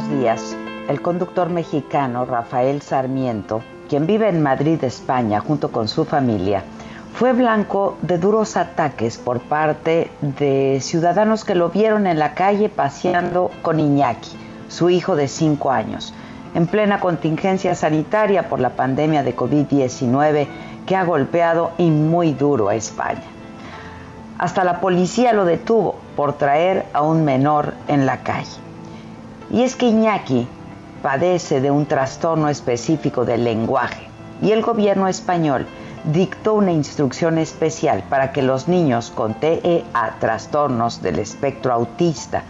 Unos días, el conductor mexicano Rafael Sarmiento, quien vive en Madrid, España, junto con su familia, fue blanco de duros ataques por parte de ciudadanos que lo vieron en la calle paseando con Iñaki, su hijo de 5 años, en plena contingencia sanitaria por la pandemia de COVID-19 que ha golpeado y muy duro a España. Hasta la policía lo detuvo por traer a un menor en la calle. Y es que Iñaki padece de un trastorno específico del lenguaje y el gobierno español dictó una instrucción especial para que los niños con TEA, trastornos del espectro autista,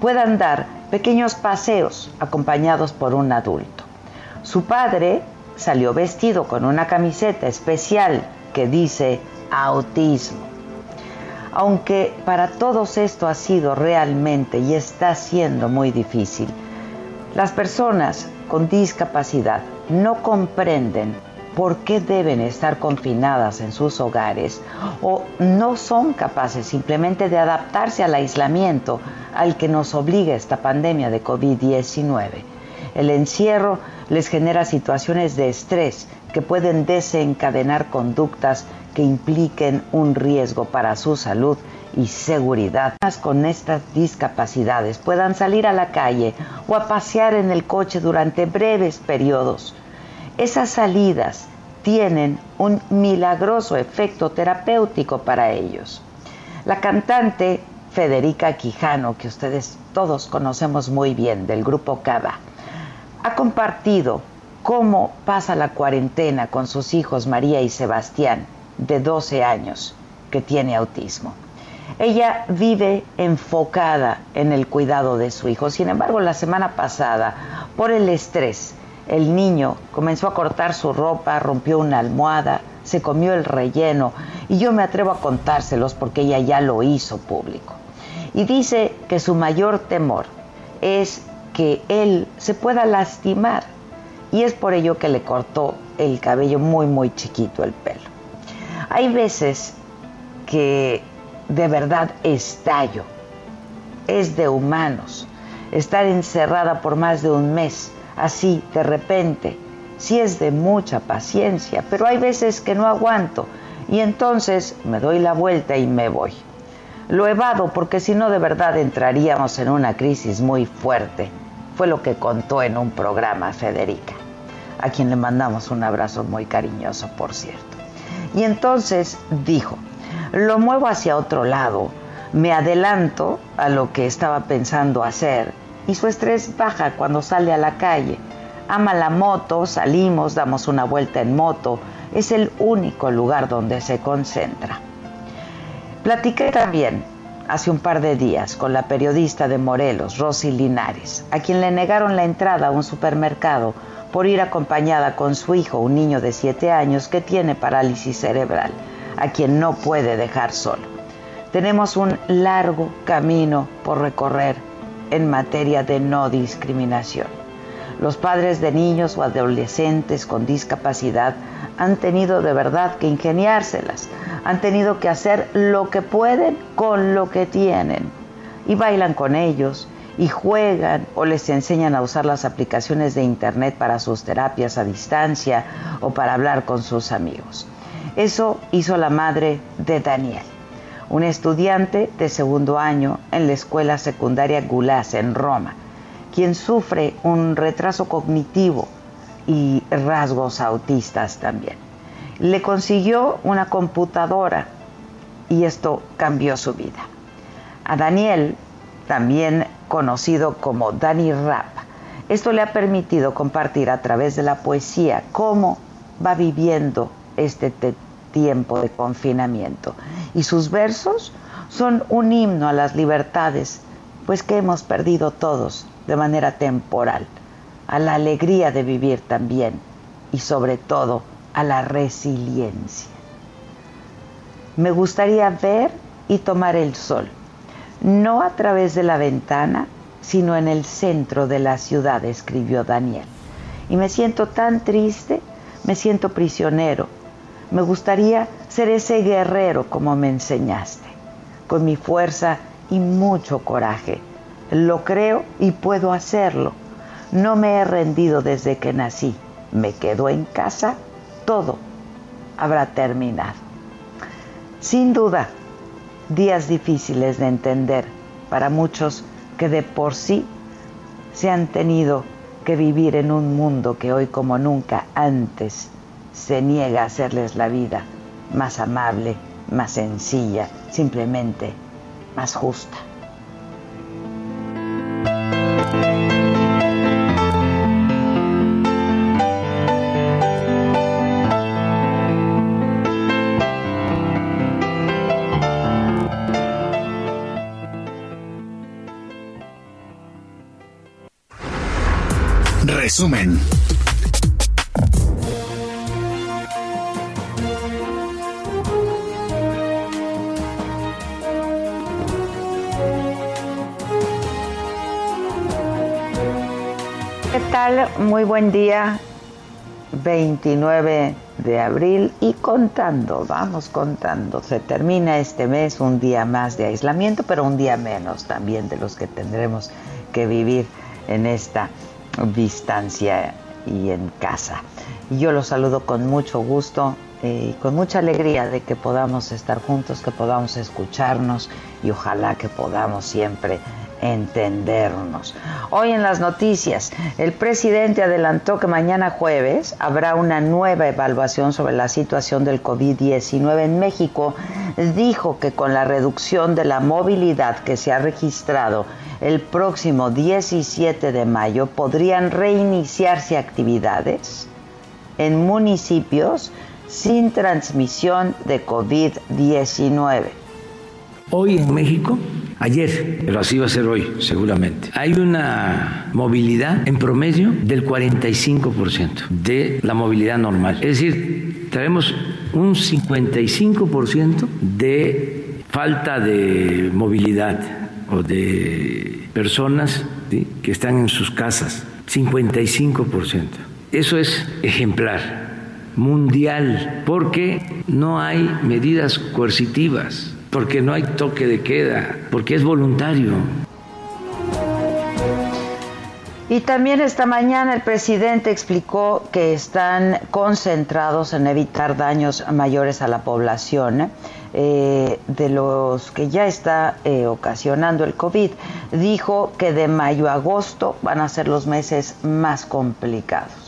puedan dar pequeños paseos acompañados por un adulto. Su padre salió vestido con una camiseta especial que dice autismo aunque para todos esto ha sido realmente y está siendo muy difícil. Las personas con discapacidad no comprenden por qué deben estar confinadas en sus hogares o no son capaces simplemente de adaptarse al aislamiento al que nos obliga esta pandemia de COVID-19. El encierro les genera situaciones de estrés que pueden desencadenar conductas que impliquen un riesgo para su salud y seguridad. Con estas discapacidades puedan salir a la calle o a pasear en el coche durante breves periodos. Esas salidas tienen un milagroso efecto terapéutico para ellos. La cantante Federica Quijano, que ustedes todos conocemos muy bien del grupo Cava, ha compartido cómo pasa la cuarentena con sus hijos María y Sebastián de 12 años que tiene autismo. Ella vive enfocada en el cuidado de su hijo. Sin embargo, la semana pasada, por el estrés, el niño comenzó a cortar su ropa, rompió una almohada, se comió el relleno y yo me atrevo a contárselos porque ella ya lo hizo público. Y dice que su mayor temor es que él se pueda lastimar y es por ello que le cortó el cabello muy muy chiquito el pelo. Hay veces que de verdad estallo. Es de humanos. Estar encerrada por más de un mes, así, de repente, sí es de mucha paciencia, pero hay veces que no aguanto y entonces me doy la vuelta y me voy. Lo evado porque si no de verdad entraríamos en una crisis muy fuerte. Fue lo que contó en un programa Federica, a quien le mandamos un abrazo muy cariñoso, por cierto. Y entonces dijo, lo muevo hacia otro lado, me adelanto a lo que estaba pensando hacer y su estrés baja cuando sale a la calle. Ama la moto, salimos, damos una vuelta en moto, es el único lugar donde se concentra. Platiqué también hace un par de días con la periodista de Morelos, Rosy Linares, a quien le negaron la entrada a un supermercado por ir acompañada con su hijo, un niño de 7 años que tiene parálisis cerebral, a quien no puede dejar solo. Tenemos un largo camino por recorrer en materia de no discriminación. Los padres de niños o adolescentes con discapacidad han tenido de verdad que ingeniárselas, han tenido que hacer lo que pueden con lo que tienen. Y bailan con ellos, y juegan o les enseñan a usar las aplicaciones de Internet para sus terapias a distancia o para hablar con sus amigos. Eso hizo la madre de Daniel, un estudiante de segundo año en la escuela secundaria Gulas en Roma, quien sufre un retraso cognitivo y rasgos autistas también. Le consiguió una computadora y esto cambió su vida. A Daniel también conocido como Danny Rap. Esto le ha permitido compartir a través de la poesía cómo va viviendo este tiempo de confinamiento. Y sus versos son un himno a las libertades, pues que hemos perdido todos de manera temporal, a la alegría de vivir también y sobre todo a la resiliencia. Me gustaría ver y tomar el sol, no a través de la ventana, sino en el centro de la ciudad, escribió Daniel. Y me siento tan triste, me siento prisionero. Me gustaría ser ese guerrero como me enseñaste, con mi fuerza y mucho coraje. Lo creo y puedo hacerlo. No me he rendido desde que nací. Me quedo en casa, todo habrá terminado. Sin duda, días difíciles de entender para muchos que de por sí se han tenido que vivir en un mundo que hoy como nunca antes se niega a hacerles la vida más amable, más sencilla, simplemente más justa. ¿Qué tal? Muy buen día. 29 de abril y contando, vamos contando. Se termina este mes un día más de aislamiento, pero un día menos también de los que tendremos que vivir en esta distancia y en casa. Y yo los saludo con mucho gusto eh, y con mucha alegría de que podamos estar juntos, que podamos escucharnos y ojalá que podamos siempre entendernos. Hoy en las noticias, el presidente adelantó que mañana jueves habrá una nueva evaluación sobre la situación del COVID-19 en México. Dijo que con la reducción de la movilidad que se ha registrado el próximo 17 de mayo podrían reiniciarse actividades en municipios sin transmisión de COVID-19. Hoy en México, ayer, pero así va a ser hoy seguramente, hay una movilidad en promedio del 45% de la movilidad normal. Es decir, tenemos un 55% de falta de movilidad o de personas que están en sus casas, 55%. Eso es ejemplar mundial, porque no hay medidas coercitivas, porque no hay toque de queda, porque es voluntario. Y también esta mañana el presidente explicó que están concentrados en evitar daños mayores a la población eh, de los que ya está eh, ocasionando el COVID. Dijo que de mayo a agosto van a ser los meses más complicados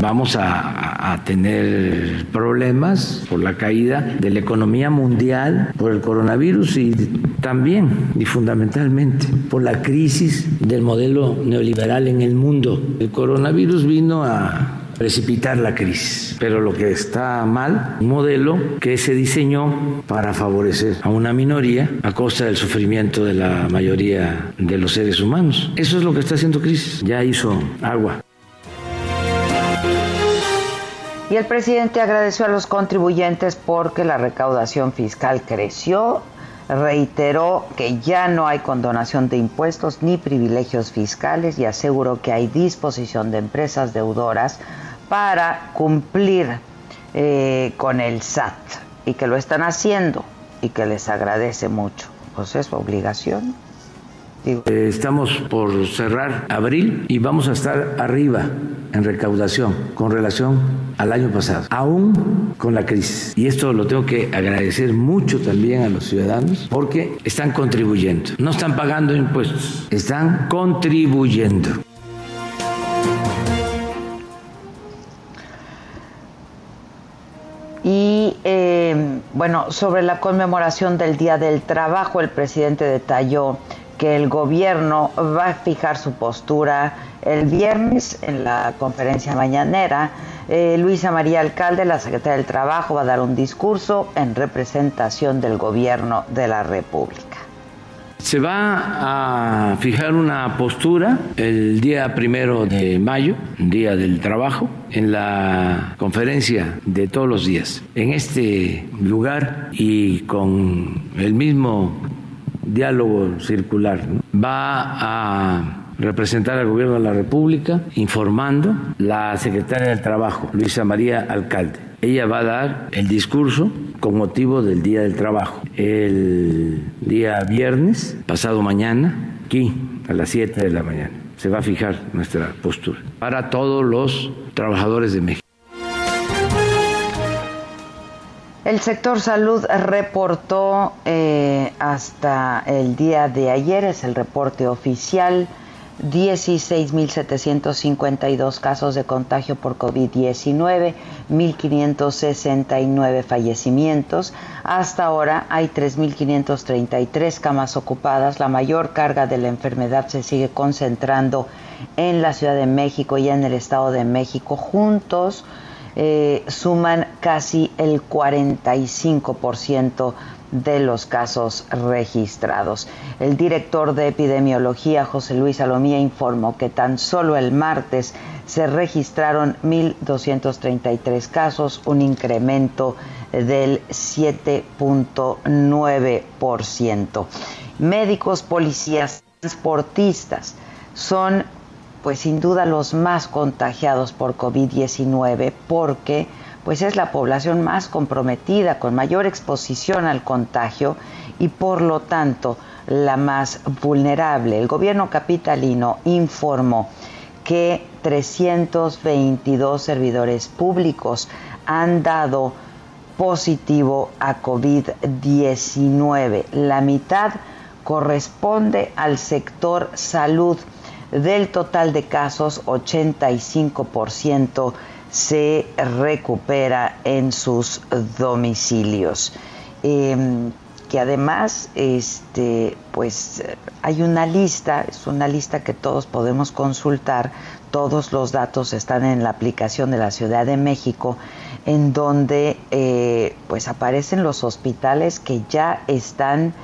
vamos a, tener problemas por la caída de la economía mundial, por el coronavirus y también y fundamentalmente por la crisis del modelo neoliberal en el mundo. El coronavirus vino a precipitar la crisis. Pero lo que está mal, un modelo que se diseñó para favorecer a una minoría a costa del sufrimiento de la mayoría de los seres humanos. Eso es lo que está haciendo crisis. Ya hizo agua. Y el presidente agradeció a los contribuyentes porque la recaudación fiscal creció, reiteró que ya no hay condonación de impuestos ni privilegios fiscales y aseguró que hay disposición de empresas deudoras para cumplir eh, con el SAT y que lo están haciendo y que les agradece mucho. Pues es su obligación. Eh, estamos por cerrar abril y vamos a estar arriba en recaudación con relación al año pasado, aún con la crisis. Y esto lo tengo que agradecer mucho también a los ciudadanos porque están contribuyendo. No están pagando impuestos, están contribuyendo. Y eh, bueno, sobre la conmemoración del Día del Trabajo, el presidente detalló que el gobierno va a fijar su postura el viernes en la conferencia mañanera. Eh, Luisa María Alcalde, la secretaria del Trabajo, va a dar un discurso en representación del gobierno de la República. Se va a fijar una postura el día primero de mayo, Día del Trabajo, en la conferencia de todos los días. En este lugar y con el mismo diálogo circular, va a representar al gobierno de la República informando la secretaria del Trabajo, Luisa María Alcalde. Ella va a dar el discurso con motivo del Día del Trabajo. El día viernes, pasado mañana, aquí a las 7 de la mañana, se va a fijar nuestra postura para todos los trabajadores de México. El sector salud reportó eh, hasta el día de ayer, es el reporte oficial, 16.752 casos de contagio por COVID-19, 1.569 fallecimientos. Hasta ahora hay 3.533 camas ocupadas. La mayor carga de la enfermedad se sigue concentrando en la Ciudad de México y en el Estado de México. Juntos eh, suman casi el 45% de los casos registrados. El director de epidemiología, José Luis Salomía, informó que tan solo el martes se registraron 1.233 casos, un incremento del 7.9%. Médicos, policías, transportistas son pues sin duda los más contagiados por COVID-19 porque pues es la población más comprometida, con mayor exposición al contagio y por lo tanto la más vulnerable. El gobierno capitalino informó que 322 servidores públicos han dado positivo a COVID-19. La mitad corresponde al sector salud. Del total de casos, 85% se recupera en sus domicilios. Em, que además este pues hay una lista, es una lista que todos podemos consultar, todos los datos están en la aplicación de la Ciudad de México, en donde eh, pues aparecen los hospitales que ya están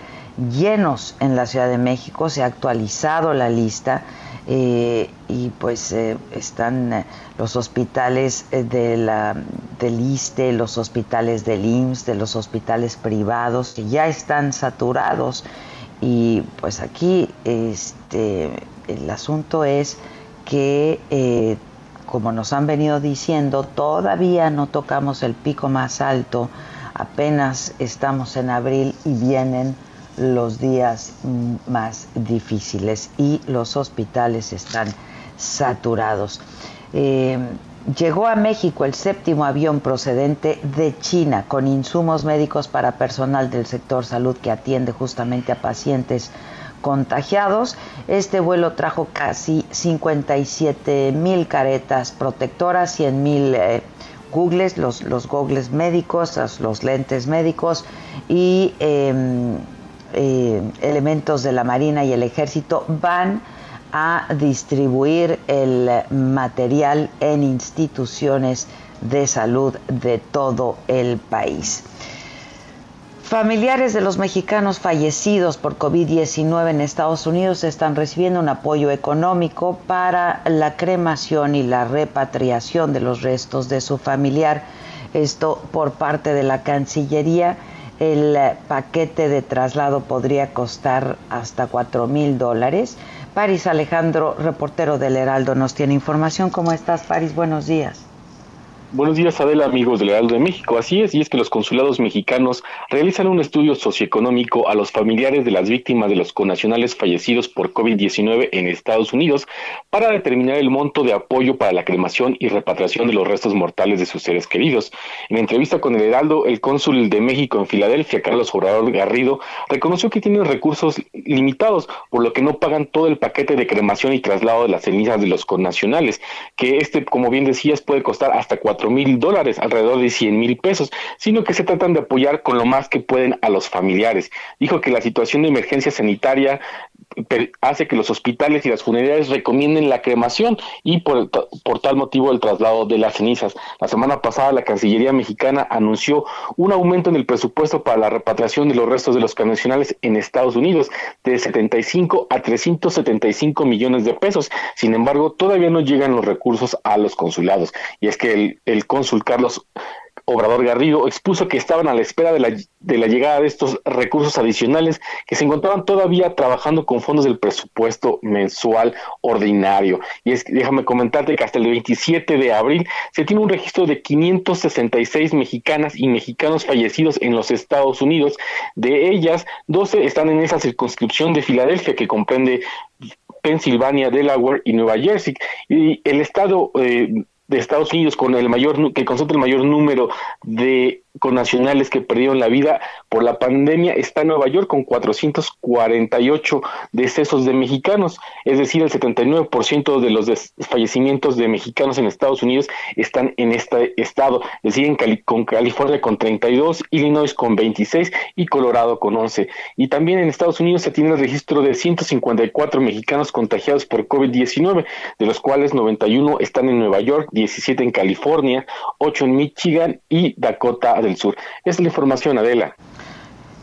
llenos en la Ciudad de México, se ha actualizado la lista eh, y pues eh, están eh, los hospitales de la, del ISTE, los hospitales del IMSS, de los hospitales privados que ya están saturados. Y pues aquí este, el asunto es que como nos han venido diciendo todavía no tocamos el pico más alto, apenas estamos en abril y vienen los días más difíciles y los hospitales están saturados. Eh, llegó a México el séptimo avión procedente de China con insumos médicos para personal del sector salud que atiende justamente a pacientes contagiados. Este vuelo trajo casi 57 mil caretas protectoras, 100 mil eh, googles, los, los googles médicos, los, lentes médicos y em, eh, elementos de la Marina y el Ejército van a distribuir el material en instituciones de salud de todo el país. Familiares de los mexicanos fallecidos por COVID-19 en Estados Unidos están recibiendo un apoyo económico para la cremación y la repatriación de los restos de su familiar. Esto por parte de la Cancillería el paquete de traslado podría costar hasta 4 mil dólares. Paris Alejandro, reportero del Heraldo, nos tiene información. ¿Cómo estás, Paris? Buenos días. Buenos días, Adela, amigos del Heraldo de México. Así es, y es que los consulados mexicanos realizan un estudio socioeconómico a los familiares de las víctimas de los conacionales fallecidos por COVID-19 en Estados Unidos para determinar el monto de apoyo para la cremación y repatriación de los restos mortales de sus seres queridos. En entrevista con el Heraldo, el cónsul de México en Filadelfia, Carlos Obrador Garrido, reconoció que tienen recursos limitados, por lo que no pagan todo el paquete de cremación y traslado de las cenizas de los connacionales, que este, como bien decías, puede costar hasta cuatro cuatro mil dólares, alrededor de 100 mil pesos, sino que se tratan de apoyar con lo más que pueden a los familiares. Dijo que la situación de emergencia sanitaria hace que los hospitales y las funerarias recomienden la cremación y por, por, tal motivo el traslado de las cenizas. La semana pasada la Cancillería mexicana anunció un aumento en el presupuesto para la repatriación de los restos de los connacionales en Estados Unidos de 75 a 375 millones de pesos. Sin embargo, todavía no llegan los recursos a los consulados. Y es que el, el cónsul Carlos Obrador Garrido expuso que estaban a la espera de la, de la llegada de estos recursos adicionales que se encontraban todavía trabajando con fondos del presupuesto mensual ordinario. Y es, déjame comentarte que hasta el 27 de abril se tiene un registro de 566 mexicanas y mexicanos fallecidos en los Estados Unidos. De ellas, 12 están en esa circunscripción de Filadelfia que comprende Pensilvania, Delaware y Nueva Jersey. Y el estado eh, de Estados Unidos con el mayor que concentra el mayor número de nacionales que perdieron la vida por la pandemia está en Nueva York con 448 decesos de mexicanos, es decir, el 79% de los fallecimientos de mexicanos en Estados Unidos están en este estado, es decir, con California con 32, Illinois con 26 y Colorado con 11. Y también en Estados Unidos se tiene el registro de 154 mexicanos contagiados por COVID-19, de los cuales 91 están en Nueva York, 17 en California, 8 en Michigan y Dakota del Sur. Es la información, Adela.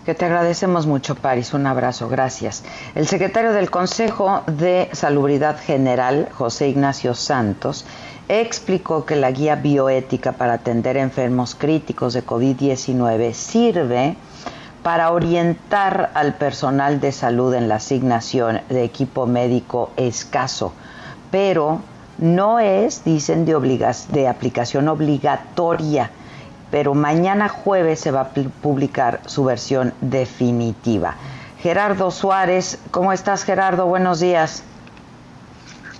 Que te agradecemos mucho, Paris. Un abrazo, gracias. El secretario del Consejo de Salubridad General, José Ignacio Santos, explicó que la guía bioética para atender enfermos críticos de COVID-19 sirve para orientar al personal de salud en la asignación de equipo médico escaso, pero no es, dicen, de, de aplicación obligatoria pero mañana jueves se va a publicar su versión definitiva. Gerardo Suárez, ¿cómo estás Gerardo? Buenos días.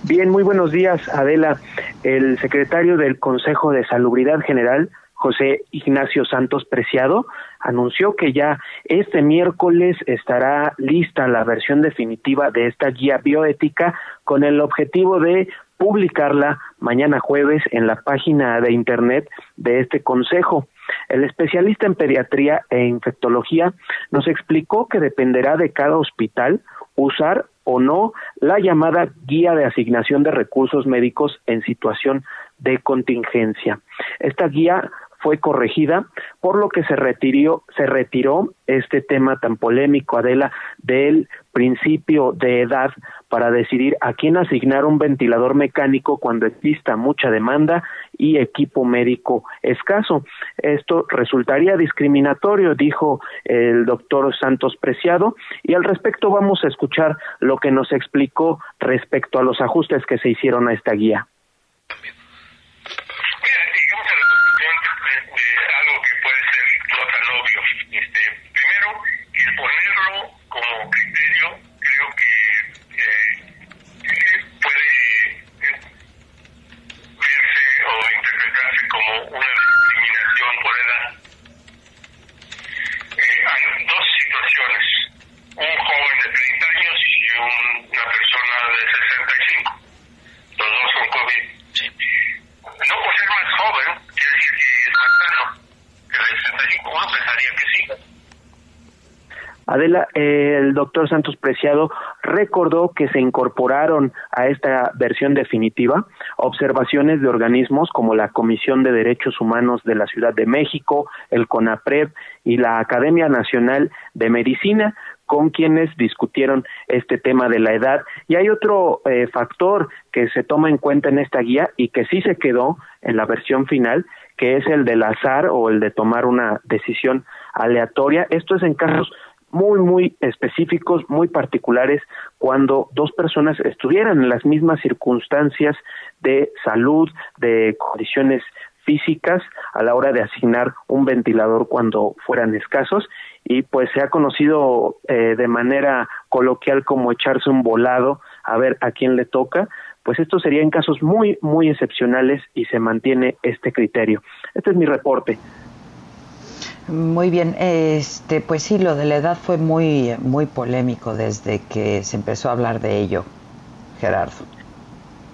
Bien, muy buenos días Adela. El secretario del Consejo de Salubridad General, José Ignacio Santos Preciado, anunció que ya este miércoles estará lista la versión definitiva de esta guía bioética con el objetivo de publicarla mañana jueves en la página de internet de este consejo. El especialista en pediatría e infectología nos explicó que dependerá de cada hospital usar o no la llamada guía de asignación de recursos médicos en situación de contingencia. Esta guía fue corregida, por lo que se retiró, se retiró este tema tan polémico, Adela, del principio de edad para decidir a quién asignar un ventilador mecánico cuando exista mucha demanda y equipo médico escaso. Esto resultaría discriminatorio, dijo el doctor Santos Preciado, y al respecto vamos a escuchar lo que nos explicó respecto a los ajustes que se hicieron a esta guía. Adela, el doctor Santos Preciado recordó que se incorporaron a esta versión definitiva observaciones de organismos como la Comisión de Derechos Humanos de la Ciudad de México, el CONAPRED y la Academia Nacional de Medicina, con quienes discutieron este tema de la edad. Y hay otro eh, factor que se toma en cuenta en esta guía y que sí se quedó en la versión final, que es el del azar o el de tomar una decisión aleatoria. Esto es en casos muy, muy específicos, muy particulares, cuando dos personas estuvieran en las mismas circunstancias de salud, de condiciones físicas a la hora de asignar un ventilador cuando fueran escasos y pues se ha conocido eh, de manera coloquial como echarse un volado a ver a quién le toca, pues esto sería en casos muy, muy excepcionales y se mantiene este criterio. Este es mi reporte. Muy bien, este, pues sí, lo de la edad fue muy, muy polémico desde que se empezó a hablar de ello, Gerardo.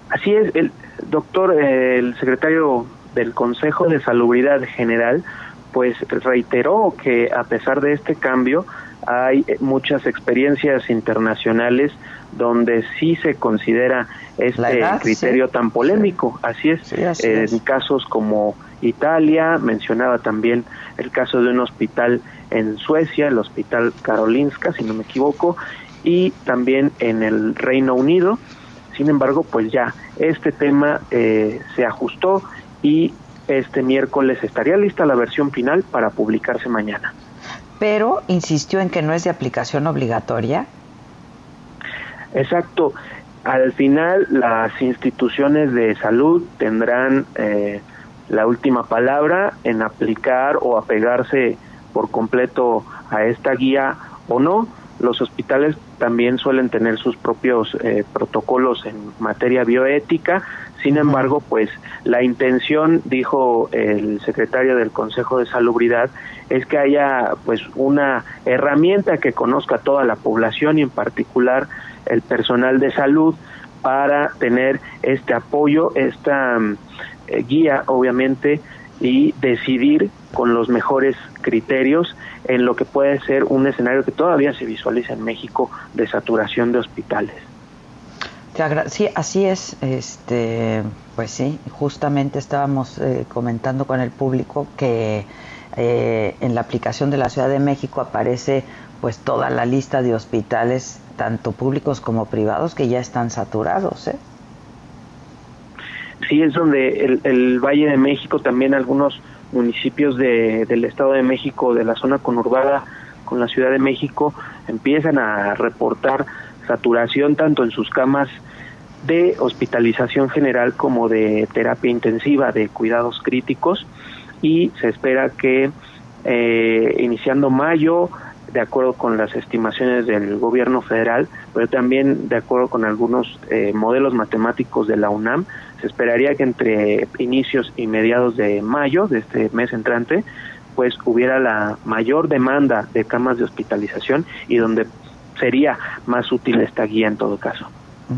Así es, el doctor, el secretario del Consejo de Salubridad General pues reiteró que a pesar de este cambio hay muchas experiencias internacionales donde sí se considera este criterio tan polémico. Así es, en casos como Italia, mencionaba también el caso de un hospital en Suecia, el Hospital Karolinska, si no me equivoco, y también en el Reino Unido. Sin embargo, pues ya este tema eh, se ajustó y este miércoles estaría lista la versión final para publicarse mañana. Pero insistió en que no es de aplicación obligatoria. Exacto. Al final las instituciones de salud tendrán eh, la última palabra en aplicar o apegarse por completo a esta guía o no. Los hospitales también suelen tener sus propios eh, protocolos en materia bioética, sin embargo, pues la intención, dijo el secretario del Consejo de Salubridad, es que haya pues una herramienta que conozca toda la población y en particular el personal de salud para tener este apoyo, esta eh, guía, obviamente, y decidir con los mejores criterios en lo que puede ser un escenario que todavía se visualiza en México de saturación de hospitales. Sí, así es. Este, pues sí, justamente estábamos eh, comentando con el público que eh, en la aplicación de la Ciudad de México aparece pues toda la lista de hospitales, tanto públicos como privados, que ya están saturados. ¿eh? Sí, es donde el, el Valle de México, también algunos municipios de, del Estado de México, de la zona conurbada con la Ciudad de México, empiezan a reportar saturación tanto en sus camas de hospitalización general como de terapia intensiva de cuidados críticos y se espera que eh, iniciando mayo de acuerdo con las estimaciones del gobierno federal, pero también de acuerdo con algunos eh, modelos matemáticos de la UNAM, se esperaría que entre inicios y mediados de mayo de este mes entrante, pues hubiera la mayor demanda de camas de hospitalización y donde sería más útil esta guía en todo caso.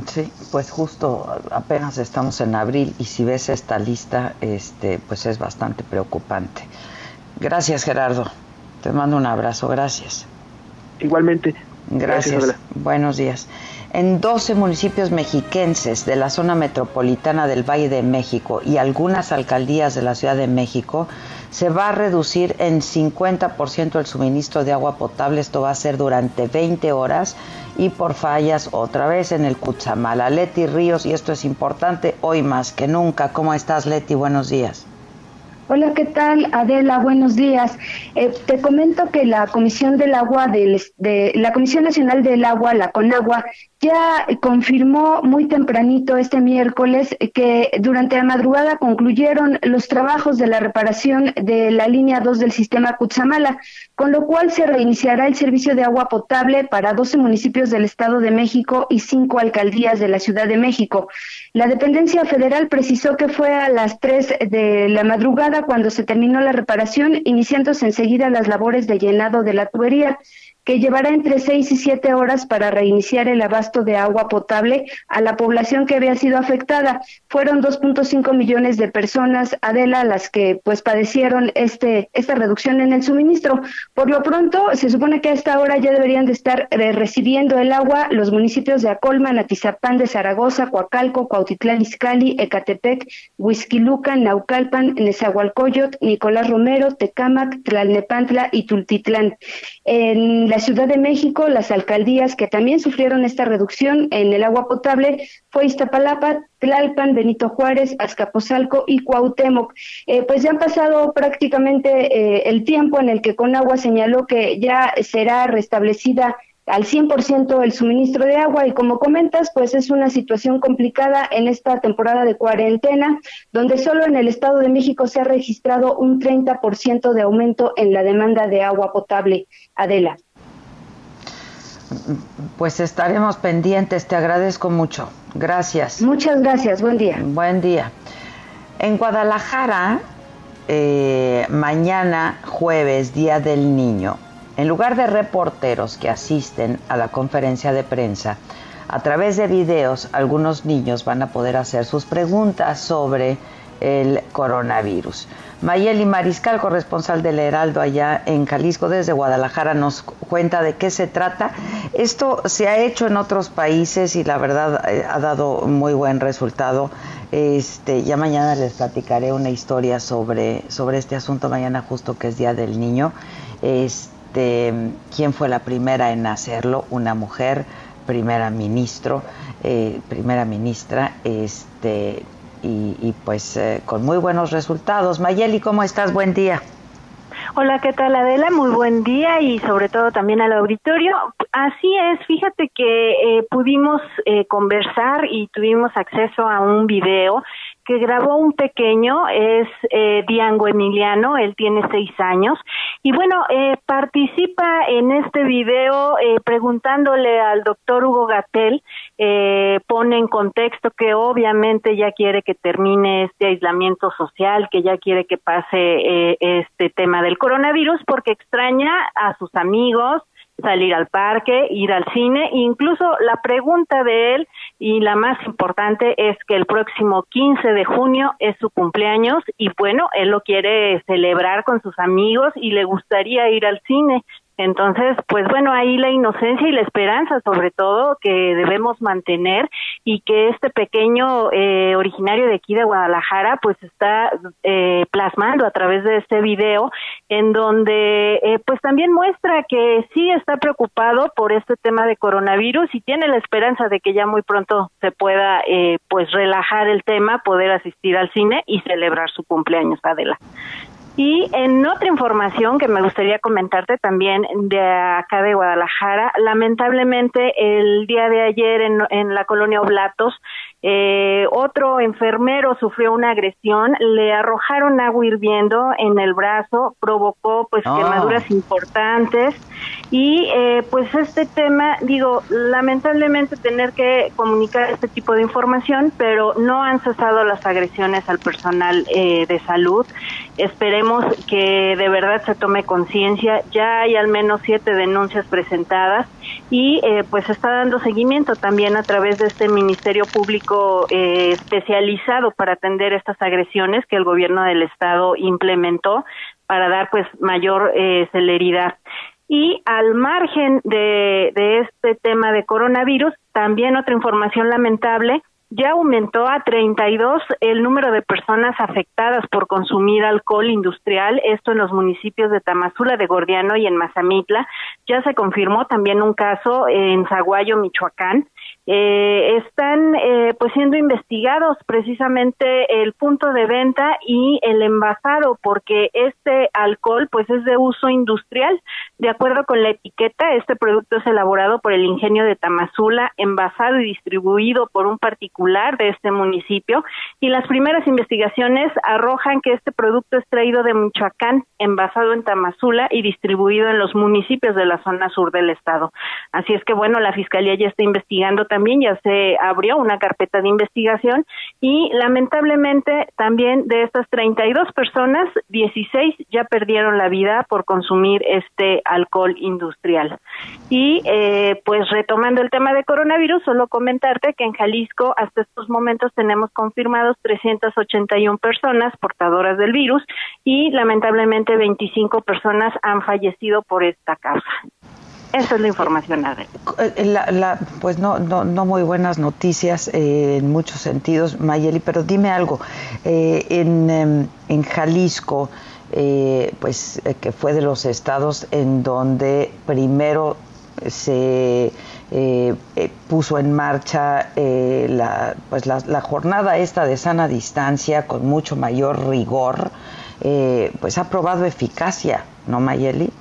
Sí, pues justo apenas estamos en abril y si ves esta lista, este, pues es bastante preocupante. Gracias, Gerardo. Te mando un abrazo, gracias. Igualmente. Gracias. Buenos días. En 12 municipios mexiquenses de la zona metropolitana del Valle de México y algunas alcaldías de la Ciudad de México, se va a reducir en 50% el suministro de agua potable. Esto va a ser durante 20 horas y por fallas otra vez en el Cuchamala. Leti Ríos, y esto es importante hoy más que nunca. ¿Cómo estás, Leti? Buenos días. Hola, ¿qué tal? Adela, buenos días. Eh, te comento que la Comisión del Agua de la Comisión Nacional del Agua, la CONAGUA, ya confirmó muy tempranito este miércoles que durante la madrugada concluyeron los trabajos de la reparación de la línea 2 del sistema Cutzamala, con lo cual se reiniciará el servicio de agua potable para 12 municipios del Estado de México y cinco alcaldías de la Ciudad de México. La dependencia federal precisó que fue a las 3 de la madrugada cuando se terminó la reparación, iniciándose enseguida las labores de llenado de la tubería que llevará entre seis y siete horas para reiniciar el abasto de agua potable a la población que había sido afectada. Fueron 2.5 millones de personas, Adela, las que pues padecieron este esta reducción en el suministro. Por lo pronto, se supone que a esta hora ya deberían de estar eh, recibiendo el agua los municipios de Acolman, Atizapán de Zaragoza, Coacalco, Cuautitlán Izcalli, Ecatepec, Huizquilucan, Naucalpan, Nezahualcóyotl, Nicolás Romero, Tecámac, Tlalnepantla y Tultitlán. En la Ciudad de México, las alcaldías que también sufrieron esta reducción en el agua potable fue Iztapalapa, Tlalpan, Benito Juárez, Azcapotzalco y Cuauhtémoc. Eh, pues ya han pasado prácticamente eh, el tiempo en el que Conagua señaló que ya será restablecida al 100% el suministro de agua y como comentas, pues es una situación complicada en esta temporada de cuarentena, donde solo en el Estado de México se ha registrado un 30% de aumento en la demanda de agua potable. Adela. Pues estaremos pendientes, te agradezco mucho. Gracias. Muchas gracias, buen día. Buen día. En Guadalajara, eh, mañana jueves, Día del Niño, en lugar de reporteros que asisten a la conferencia de prensa, a través de videos algunos niños van a poder hacer sus preguntas sobre el coronavirus. Mayeli Mariscal, corresponsal del Heraldo allá en Jalisco, desde Guadalajara, nos cuenta de qué se trata. Esto se ha hecho en otros países y la verdad eh, ha dado muy buen resultado. Este, ya mañana les platicaré una historia sobre, sobre este asunto, mañana justo que es Día del Niño. Este, ¿Quién fue la primera en hacerlo? Una mujer, primera ministro, eh, primera ministra, este, y, pues eh, con muy buenos resultados. Mayeli, ¿cómo estás? Buen día. Hola, ¿qué tal Adela? Muy buen día y sobre todo también al auditorio. Así es, fíjate que eh, pudimos eh, conversar y tuvimos acceso a un video que grabó un pequeño, es eh, Diango Emiliano, él tiene seis años, y bueno, eh, participa en este video eh, preguntándole al doctor Hugo Gatel, eh, pone en contexto que obviamente ya quiere que termine este aislamiento social, que ya quiere que pase eh, este tema del coronavirus, porque extraña a sus amigos, salir al parque, ir al cine, incluso la pregunta de él y la más importante es que el próximo 15 de junio es su cumpleaños y bueno, él lo quiere celebrar con sus amigos y le gustaría ir al cine. Entonces, pues bueno, ahí la inocencia y la esperanza, sobre todo, que debemos mantener y que este pequeño eh, originario de aquí de Guadalajara, pues está eh, plasmando a través de este video, en donde eh, pues también muestra que sí está preocupado por este tema de coronavirus y tiene la esperanza de que ya muy pronto se pueda eh, pues relajar el tema, poder asistir al cine y celebrar su cumpleaños, Adela. Y en otra información que me gustaría comentarte también de acá de Guadalajara, lamentablemente el día de ayer en, en la colonia Oblatos, eh, otro enfermero sufrió una agresión, le arrojaron agua hirviendo en el brazo, provocó pues Oh. quemaduras importantes y eh, pues este tema, digo, lamentablemente tener que comunicar este tipo de información, pero no han cesado las agresiones al personal eh, de salud. Esperemos que de verdad se tome conciencia. Ya hay al menos siete denuncias presentadas y eh, pues está dando seguimiento también a través de este Ministerio Público eh, especializado para atender estas agresiones que el gobierno del estado implementó para dar pues mayor eh, celeridad. Y al margen de, de este tema de coronavirus, también otra información lamentable, ya aumentó a 32 el número de personas afectadas por consumir alcohol industrial, esto en los municipios de Tamazula, de Gordiano y en Mazamitla. Ya se confirmó también un caso en Zaguayo, Michoacán. Eh, están eh, pues siendo investigados precisamente el punto de venta y el envasado porque este alcohol pues es de uso industrial. De acuerdo con la etiqueta este producto es elaborado por el ingenio de Tamazula envasado y distribuido por un particular de este municipio. Y las primeras investigaciones arrojan que este producto es traído de Michoacán envasado en Tamazula y distribuido en los municipios de la zona sur del estado. Así es que bueno la fiscalía ya está investigando también ya se abrió una carpeta de investigación y lamentablemente también de estas 32 personas, 16 ya perdieron la vida por consumir este alcohol industrial. Y eh, pues retomando el tema de coronavirus, solo comentarte que en Jalisco hasta estos momentos tenemos confirmados 381 personas portadoras del virus y lamentablemente 25 personas han fallecido por esta causa. Esa es la información, Adel. Eh, pues no, muy buenas noticias eh, en muchos sentidos, Mayeli, pero dime algo. Eh, en, em, en Jalisco, eh, pues que fue de los estados en donde primero se puso en marcha la, pues la, la jornada esta de sana distancia con mucho mayor rigor, pues ha probado eficacia, ¿no, Mayeli?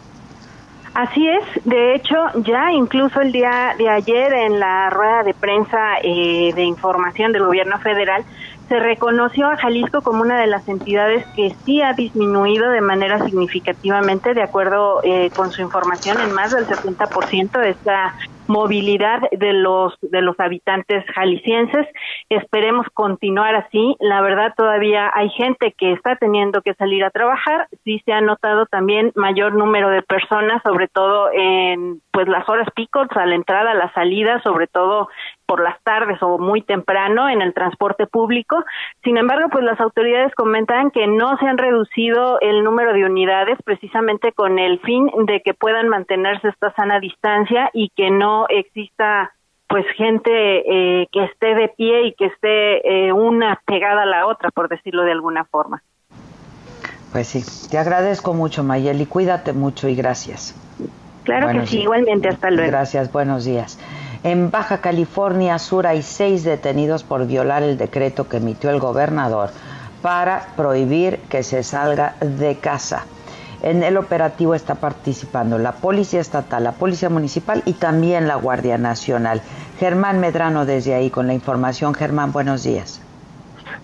Así es, de hecho, ya incluso el día de ayer en la rueda de prensa eh, de información del gobierno federal se reconoció a Jalisco como una de las entidades que sí ha disminuido de manera significativamente, de acuerdo eh, con su información, en más del 70% de esta movilidad de los de los habitantes jaliscienses. Esperemos continuar así. La verdad todavía hay gente que está teniendo que salir a trabajar. Sí se ha notado también mayor número de personas, sobre todo en pues las horas picos, a la entrada, a la salida, sobre todo por las tardes o muy temprano en el transporte público. Sin embargo, pues las autoridades comentan que no se han reducido el número de unidades precisamente con el fin de que puedan mantenerse esta sana distancia y que no exista pues gente eh, que esté de pie y que esté eh, una pegada a la otra, por decirlo de alguna forma. Pues sí, te agradezco mucho Mayeli, cuídate mucho y gracias. Claro que sí, igualmente, hasta luego. Gracias, buenos días. En Baja California Sur hay seis detenidos por violar el decreto que emitió el gobernador para prohibir que se salga de casa. En el operativo está participando la Policía Estatal, la Policía Municipal y también la Guardia Nacional. Germán Medrano desde ahí con la información. Germán, buenos días.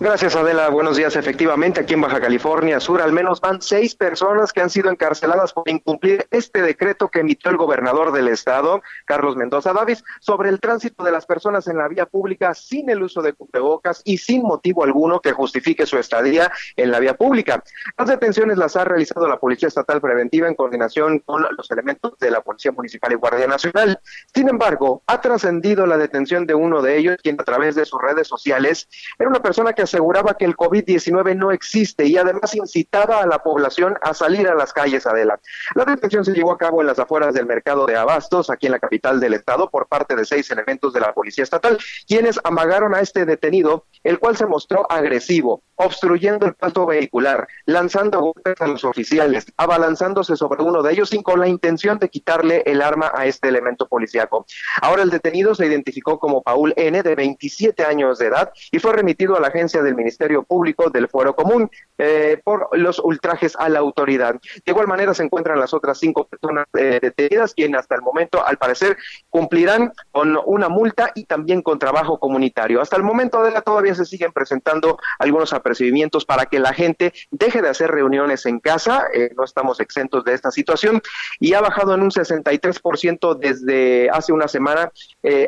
Gracias, Adela. Buenos días. Efectivamente, aquí en Baja California Sur, al menos van seis personas que han sido encarceladas por incumplir este decreto que emitió el gobernador del estado, Carlos Mendoza Davis, sobre el tránsito de las personas en la vía pública sin el uso de cubrebocas y sin motivo alguno que justifique su estadía en la vía pública. Las detenciones las ha realizado la Policía Estatal Preventiva en coordinación con los elementos de la Policía Municipal y Guardia Nacional. Sin embargo, ha trascendido la detención de uno de ellos, quien a través de sus redes sociales era una persona que aseguraba que el COVID-19 no existe y además incitaba a la población a salir a las calles, Adela. La detención se llevó a cabo en las afueras del mercado de Abastos, aquí en la capital del estado, por parte de seis elementos de la Policía Estatal, quienes amagaron a este detenido, el cual se mostró agresivo, obstruyendo el paso vehicular, lanzando golpes a los oficiales, abalanzándose sobre uno de ellos y con la intención de quitarle el arma a este elemento policíaco. Ahora el detenido se identificó como Paul N., de 27 años de edad, y fue remitido a la agencia del Ministerio Público del Fuero Común eh, por los ultrajes a la autoridad. De igual manera se encuentran las otras cinco personas eh, detenidas, quienes hasta el momento, al parecer, cumplirán con una multa y también con trabajo comunitario. Hasta el momento, Adela, todavía se siguen presentando algunos apercibimientos para que la gente deje de hacer reuniones en casa. Eh, no estamos exentos de esta situación y ha bajado en un 63% desde hace una semana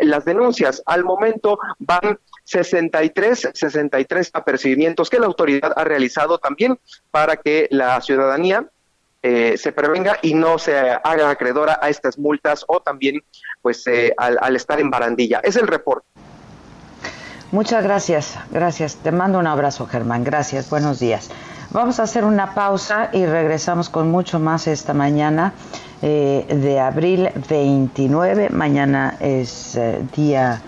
las denuncias. Al momento van 63, 63 apercibimientos que la autoridad ha realizado también para que la ciudadanía eh, se prevenga y no se haga acreedora a estas multas o también pues eh, al, al estar en barandilla. Es el reporte. Muchas gracias, gracias. Te mando un abrazo, Germán. Gracias, buenos días. Vamos a hacer una pausa y regresamos con mucho más esta mañana eh, de abril 29. Mañana es eh, día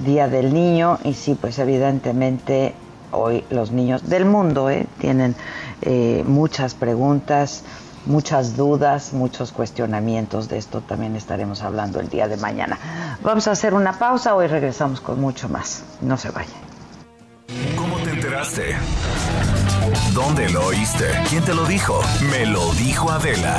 Día del Niño y sí, pues evidentemente hoy los niños del mundo ¿eh? tienen eh, muchas preguntas, muchas dudas, muchos cuestionamientos. De esto también estaremos hablando el día de mañana. Vamos a hacer una pausa, hoy regresamos con mucho más. No se vayan. ¿Cómo te enteraste? ¿Dónde lo oíste? ¿Quién te lo dijo? Me lo dijo Adela.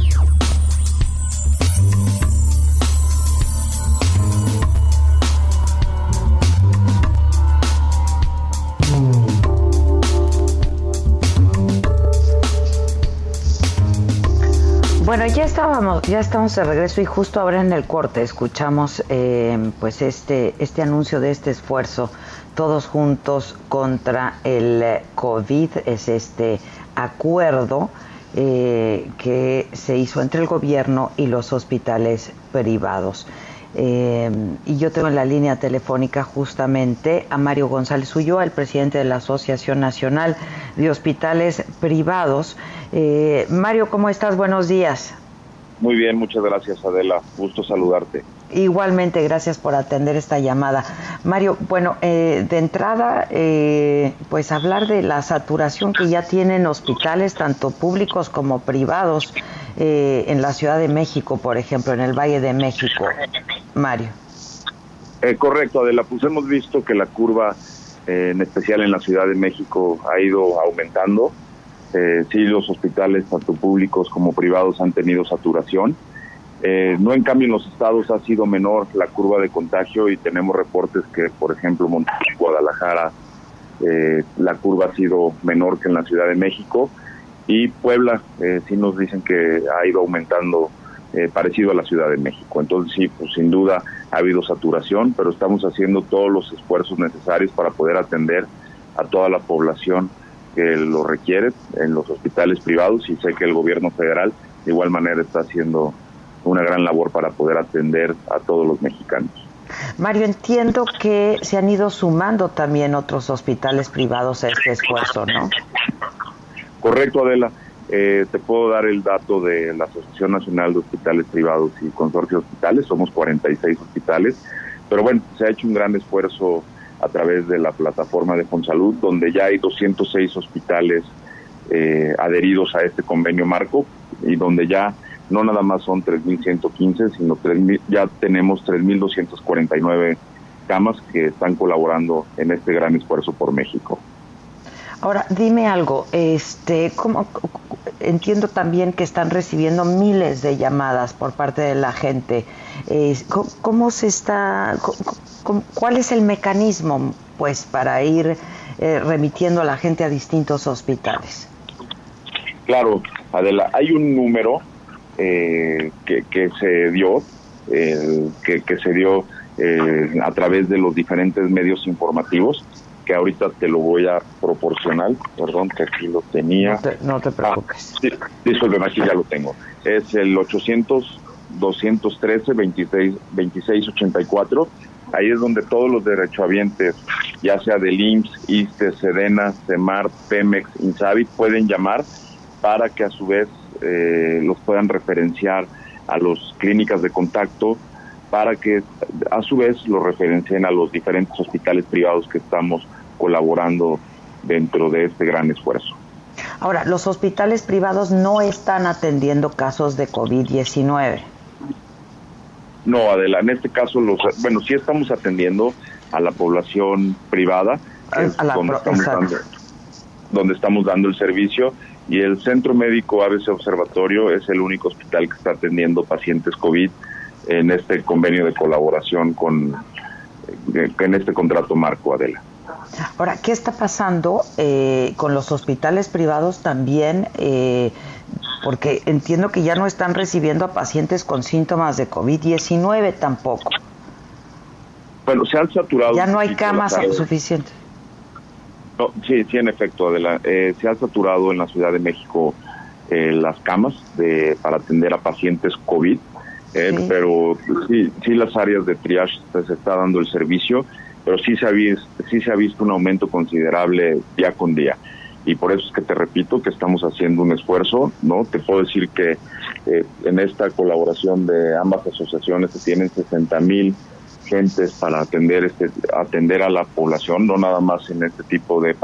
Bueno, ya estábamos, ya estamos de regreso y justo ahora en el corte escuchamos eh, pues este, este anuncio de este esfuerzo todos juntos contra el COVID, es este acuerdo eh, que se hizo entre el gobierno y los hospitales privados. Eh, y yo tengo en la línea telefónica justamente a Mario González Ulloa, el presidente de la Asociación Nacional de Hospitales Privados. Eh, Mario, ¿cómo estás? Buenos días. Muy bien, muchas gracias Adela, gusto saludarte. Igualmente, gracias por atender esta llamada. Mario, bueno, eh, de entrada, pues hablar de la saturación que ya tienen hospitales, tanto públicos como privados, en la Ciudad de México, por ejemplo, en el Valle de México. Mario. Eh, correcto, Adela, pues hemos visto que la curva, eh, en especial en la Ciudad de México, ha ido aumentando. Eh, sí, los hospitales, tanto públicos como privados, han tenido saturación. Eh, no, en cambio, en los estados ha sido menor la curva de contagio y tenemos reportes que, por ejemplo, Monterrey, Guadalajara, la curva ha sido menor que en la Ciudad de México. Y Puebla, sí nos dicen que ha ido aumentando eh, parecido a la Ciudad de México. Entonces sí, pues sin duda ha habido saturación, pero estamos haciendo todos los esfuerzos necesarios para poder atender a toda la población que lo requiere en los hospitales privados y sé que el gobierno federal de igual manera está haciendo una gran labor para poder atender a todos los mexicanos. Mario, entiendo que se han ido sumando también otros hospitales privados a este esfuerzo, ¿no? Correcto, Adela. Eh, te puedo dar el dato de la Asociación Nacional de Hospitales Privados y Consorcio de Hospitales. Somos 46 hospitales, pero bueno, se ha hecho un gran esfuerzo a través de la plataforma de Fonsalud, donde ya hay 206 hospitales eh, adheridos a este convenio marco y donde ya no nada más son 3.115, sino 3, ya tenemos 3.249 camas que están colaborando en este gran esfuerzo por México. Ahora, dime algo, este, ¿cómo, entiendo también que están recibiendo miles de llamadas por parte de la gente. ¿cómo, se está, cuál es el mecanismo, pues, para ir eh, remitiendo a la gente a distintos hospitales? Claro, Adela, hay un número eh, que, que, se dio, que, que, se dio eh, a través de los diferentes medios informativos que ahorita te lo voy a proporcionar, perdón que aquí lo tenía. No te, preocupes. Ah, disculpen, aquí ya lo tengo. Es el 800 213 26 2684. Ahí es donde todos los derechohabientes, ya sea del IMSS, ISTE, SEDENA, CEMAR, PEMEX, INSABI, pueden llamar para que a su vez eh, los puedan referenciar a las clínicas de contacto para que a su vez lo referencien a los diferentes hospitales privados que estamos colaborando dentro de este gran esfuerzo. Ahora, los hospitales privados no están atendiendo casos de COVID-19. No, Adela, en este caso, los, bueno, sí estamos atendiendo a la población privada, donde, estamos dando, donde estamos dando el servicio, y el Centro Médico ABC Observatorio es el único hospital que está atendiendo pacientes COVID en este convenio de colaboración con eh, en este contrato marco Adela. Ahora, ¿qué está pasando eh, con los hospitales privados también? Eh, porque entiendo que ya no están recibiendo a pacientes con síntomas de COVID-19 tampoco. Bueno, se han saturado. Ya no hay camas suficientes. Sí, sí, en efecto, Adela. se han saturado en la Ciudad de México las camas de, para atender a pacientes COVID eh, pero sí, sí las áreas de triage se está dando el servicio, pero sí se, ha visto, sí se ha visto un aumento considerable día con día. Y por eso es que te repito que estamos haciendo un esfuerzo, ¿no? Te puedo decir que eh, en esta colaboración de ambas asociaciones se tienen 60 mil para atender este atender a la población, no nada más en este tipo de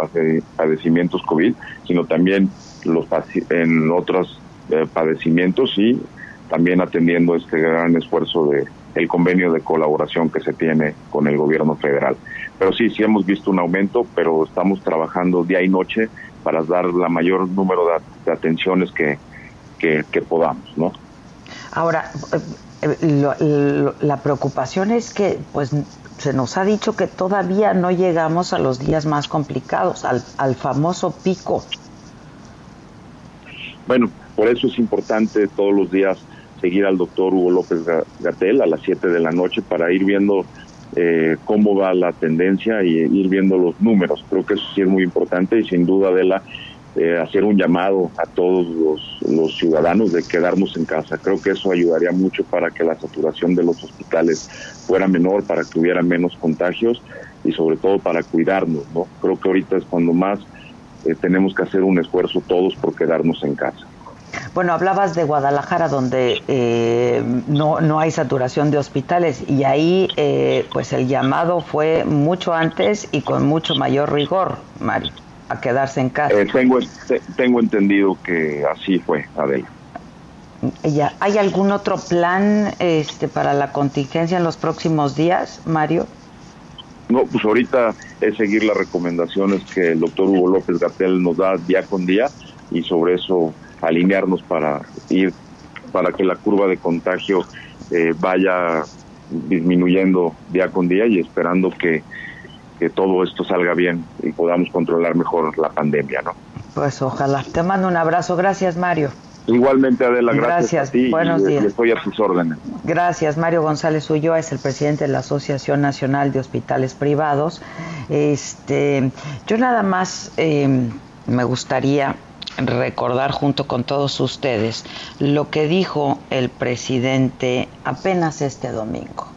padecimientos COVID, sino también los en otros eh, padecimientos y también atendiendo este gran esfuerzo de el convenio de colaboración que se tiene con el gobierno federal. Pero sí, sí hemos visto un aumento, pero estamos trabajando día y noche para dar la mayor número de, atenciones que, que, podamos, ¿no? Ahora, eh, la preocupación es que, pues, se nos ha dicho que todavía no llegamos a los días más complicados, al, al famoso pico. Bueno, por eso es importante todos los días seguir al doctor Hugo López Gatel a las 7 de la noche para ir viendo eh, cómo va la tendencia y ir viendo los números. Creo que eso sí es muy importante y sin duda de la eh, hacer un llamado a todos los, los, ciudadanos de quedarnos en casa. Creo que eso ayudaría mucho para que la saturación de los hospitales fuera menor, para que hubiera menos contagios y sobre todo para cuidarnos. ¿no? Creo que ahorita es cuando más eh, tenemos que hacer un esfuerzo todos por quedarnos en casa. Bueno, hablabas de Guadalajara, donde eh, no, no hay saturación de hospitales y ahí eh, pues el llamado fue mucho antes y con mucho mayor rigor, Mari, a quedarse en casa. Eh, tengo, tengo entendido que así fue, Adela. Ya. ¿Hay algún otro plan este, para la contingencia en los próximos días, Mario? No, pues ahorita es seguir las recomendaciones que el doctor Hugo López Gatel nos da día con día y sobre eso alinearnos para ir, para que la curva de contagio eh, vaya disminuyendo día con día y esperando que, que todo esto salga bien y podamos controlar mejor la pandemia, ¿no? Pues ojalá. Te mando un abrazo. Gracias, Mario. Igualmente, Adela, gracias. Gracias, a ti buenos y, días. y estoy a tus órdenes. Gracias. Mario González Ulloa es el presidente de la Asociación Nacional de Hospitales Privados. Este, yo nada más eh, me gustaría recordar junto con todos ustedes lo que dijo el presidente apenas este domingo.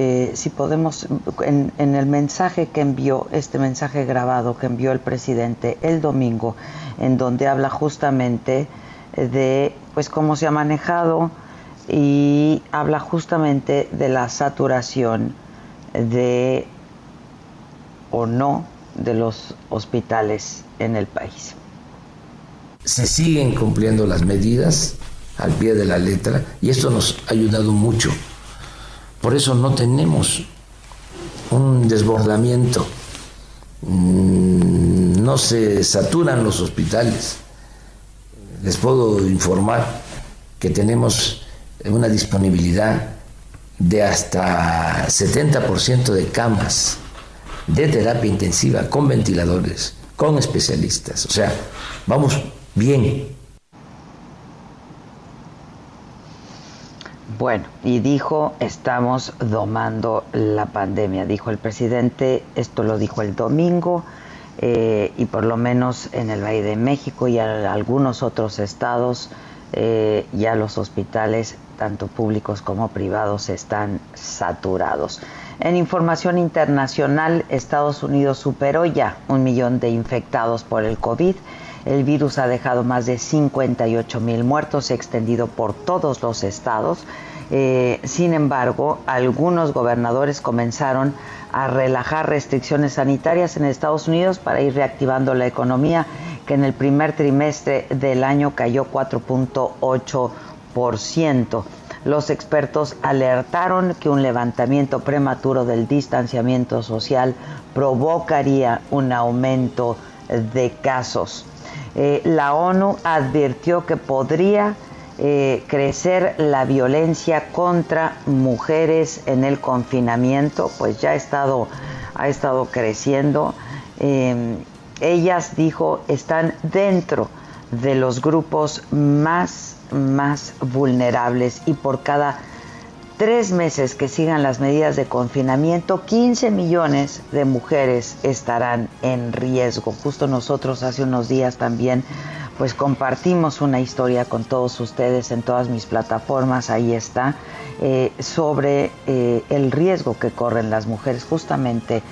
Eh, si podemos, en, en el mensaje que envió, este mensaje grabado que envió el presidente el domingo, en donde habla justamente de pues cómo se ha manejado y habla justamente de la saturación de o no de los hospitales en el país. Se siguen cumpliendo las medidas al pie de la letra y esto nos ha ayudado mucho. Por eso no tenemos un desbordamiento, Mm, no se saturan los hospitales. Les puedo informar que tenemos una disponibilidad de hasta 70% de camas de terapia intensiva con ventiladores, con especialistas. O sea, vamos bien. Bueno, y dijo, estamos domando la pandemia, dijo el presidente, esto lo dijo el domingo, eh, y por lo menos en el Valle de México y en algunos otros estados, eh, ya los hospitales, tanto públicos como privados, están saturados. En información internacional, Estados Unidos superó ya un millón de infectados por el COVID. El virus ha dejado más de 58 mil muertos, se extendido por todos los estados. Eh, sin embargo, algunos gobernadores comenzaron a relajar restricciones sanitarias en Estados Unidos para ir reactivando la economía, que en el primer trimestre del año cayó 4.8%. Los expertos alertaron que un levantamiento prematuro del distanciamiento social provocaría un aumento de casos. Eh, la ONU advirtió que podría eh, crecer la violencia contra mujeres en el confinamiento, pues ya ha estado, ha estado creciendo. Eh, ellas, dijo, están dentro de los grupos más, más vulnerables y por cada tres meses que sigan las medidas de confinamiento, 15 millones de mujeres estarán en riesgo. Justo nosotros hace unos días también pues compartimos una historia con todos ustedes en todas mis plataformas, ahí está, eh, sobre eh, el riesgo que corren las mujeres justamente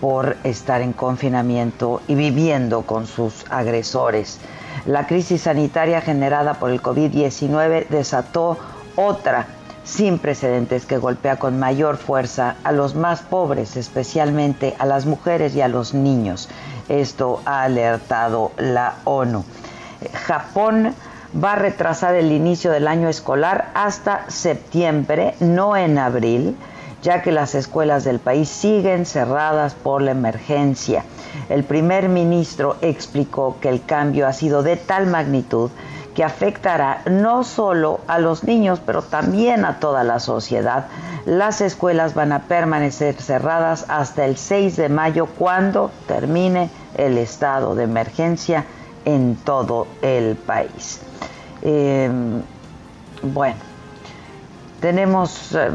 por estar en confinamiento y viviendo con sus agresores. La crisis sanitaria generada por el COVID-19 desató otra sin precedentes que golpea con mayor fuerza a los más pobres, especialmente a las mujeres y a los niños. Esto ha alertado la ONU. Japón va a retrasar el inicio del año escolar hasta septiembre, no en abril, ya que las escuelas del país siguen cerradas por la emergencia. El primer ministro explicó que el cambio ha sido de tal magnitud que afectará no solo a los niños, pero también a toda la sociedad. Las escuelas van a permanecer cerradas hasta el 6 de mayo, cuando termine el estado de emergencia en todo el país. Eh, bueno, tenemos, eh,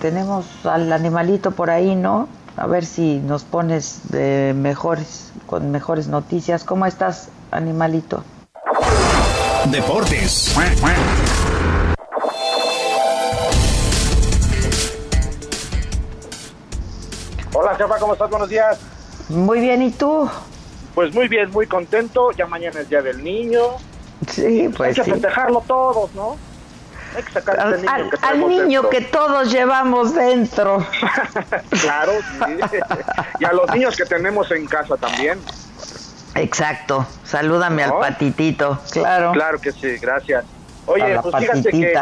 tenemos al animalito por ahí, ¿no? A ver si nos pones de mejores, con mejores noticias. ¿Cómo estás, animalito? Deportes. Hola, jefa, ¿cómo estás? Buenos días. Muy bien, ¿y tú? Pues muy bien, muy contento. Ya mañana es Día del Niño. Sí, pues Hay que sí. festejarlo todos, ¿no? Hay que sacar Al, este niño al- que al niño que todos llevamos dentro. Claro, sí. y a los niños que tenemos en casa también. Exacto. Salúdame ¿No? al patitito. Claro. Claro que sí, gracias. Oye, pues fíjate que...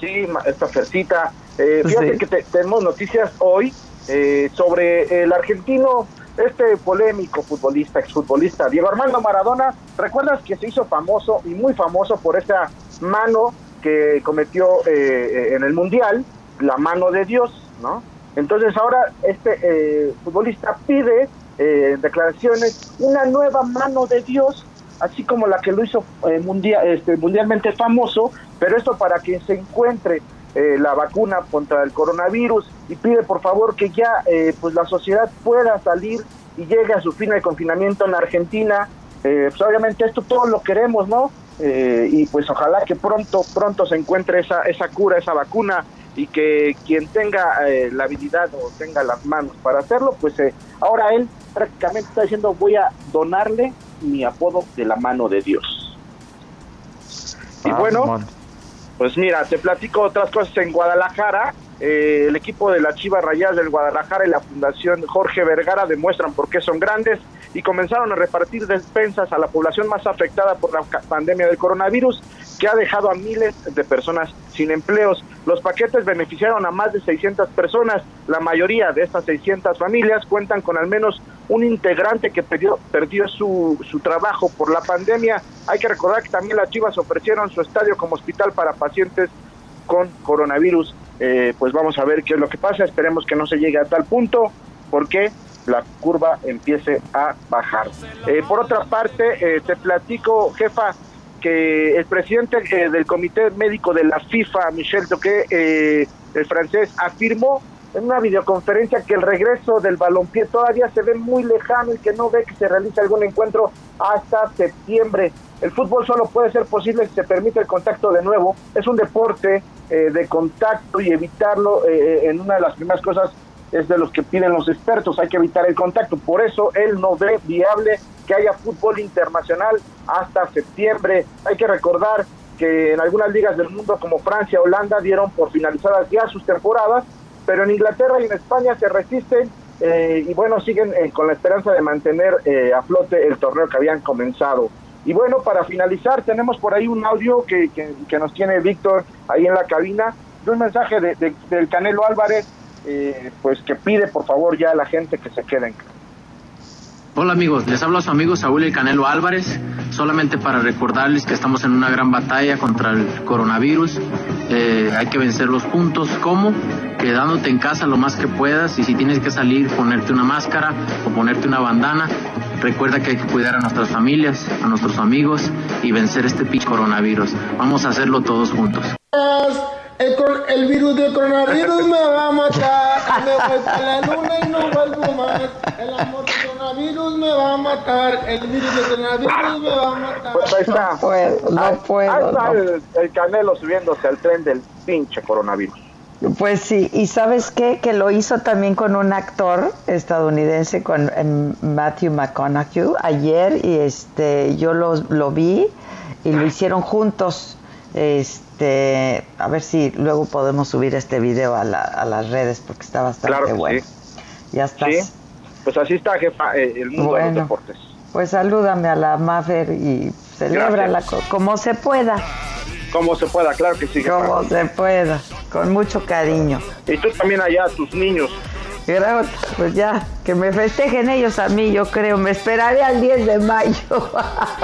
Sí, esta Fercita. Eh, fíjate Sí. que te- tenemos noticias hoy eh, sobre el argentino, este polémico futbolista, exfutbolista, Diego Armando Maradona. ¿Recuerdas que se hizo famoso y muy famoso por esa mano que cometió eh, en el Mundial, la mano de Dios, ¿no? Entonces ahora este eh, futbolista pide eh, declaraciones una nueva mano de Dios así como la que lo hizo eh, mundial, este, mundialmente famoso, pero esto para que se encuentre eh, la vacuna contra el coronavirus y pide por favor que ya eh, pues la sociedad pueda salir y llegue a su fin de confinamiento en Argentina. pues obviamente esto todos lo queremos, ¿no? y pues ojalá que pronto, pronto se encuentre esa, esa cura, esa vacuna y que quien tenga la habilidad o tenga las manos para hacerlo, pues ahora él prácticamente está diciendo voy a donarle mi apodo de la mano de Dios. Y ah, bueno, pues mira, te platico otras cosas en Guadalajara. Eh, el equipo de la Chivas Rayadas del Guadalajara y la Fundación Jorge Vergara demuestran por qué son grandes y comenzaron a repartir despensas a la población más afectada por la pandemia del coronavirus que ha dejado a miles de personas sin empleos. Los paquetes beneficiaron a más de 600 personas. La mayoría de estas 600 familias cuentan con al menos un integrante que perdió, perdió su, su trabajo por la pandemia. Hay que recordar que también las Chivas ofrecieron su estadio como hospital para pacientes con coronavirus. Eh, pues vamos a ver qué es lo que pasa. Esperemos que no se llegue a tal punto porque la curva empiece a bajar. Eh, por otra parte, eh, te platico, jefa, que el presidente eh, del Comité Médico de la FIFA, Michel Toqué, eh, el francés, afirmó en una videoconferencia que el regreso del balompié todavía se ve muy lejano y que no ve que se realice algún encuentro hasta septiembre. El fútbol solo puede ser posible si se permite el contacto de nuevo. Es un deporte eh, de contacto y evitarlo en una de las primeras cosas es de los que piden los expertos, hay que evitar el contacto. Por eso él no ve viable que haya fútbol internacional hasta septiembre. Hay que recordar que en algunas ligas del mundo como Francia, Holanda dieron por finalizadas ya sus temporadas, pero en Inglaterra y en España se resisten eh, y bueno, siguen eh, con la esperanza de mantener eh, a flote el torneo que habían comenzado. Y bueno, para finalizar, tenemos por ahí un audio que, que, nos tiene Víctor ahí en la cabina, de un mensaje de, del Canelo Álvarez eh, pues que pide por favor ya a la gente que se queden. Hola amigos, les hablo a su amigo Saúl El Canelo Álvarez, solamente para recordarles que estamos en una gran batalla contra el coronavirus. Eh, hay que vencer los puntos. ¿Cómo? Quedándote en casa lo más que puedas y si tienes que salir, ponerte una máscara o ponerte una bandana. Recuerda que hay que cuidar a nuestras familias, a nuestros amigos y vencer este coronavirus. Vamos a hacerlo todos juntos. El, el, virus del coronavirus me va a matar. Me voy a la luna y no vuelvo más. El amor del coronavirus me va a matar. El virus del coronavirus me va a matar. Pues ahí está. No puedo, no puedo. Ahí está El, el, Canelo subiéndose al tren del pinche coronavirus. Pues sí, y sabes qué, que lo hizo también con un actor estadounidense, con em, Matthew McConaughey, ayer, y este, yo lo, lo vi y lo hicieron juntos. Este, a ver si luego podemos subir este video a, las redes porque está bastante bueno. Ya estás. Pues así está, jefa, eh, el mundo de los deportes. Pues salúdame a la Mafer y celébrala como se pueda. Como se pueda, claro que sí. Como se pueda, con mucho cariño. Y tú también allá, tus niños, pues ya, que me festejen ellos a mí, yo creo. Me esperaré al 10 de mayo.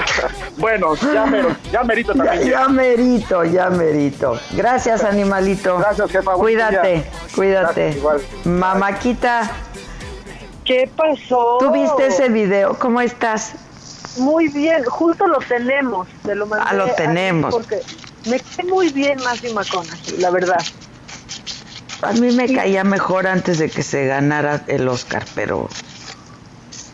bueno, ya, ya merito también. Ya, merito, ya merito. Gracias, animalito. Gracias, jefa. Cuídate, cuídate. Mamaquita. ¿Qué pasó? ¿Tú viste ese video? ¿Cómo estás? Muy bien, justo lo tenemos. Te lo ah, lo tenemos. Porque me quedé muy bien Matthew McConaughey, la verdad. A mí me caía mejor antes de que se ganara el Oscar, pero...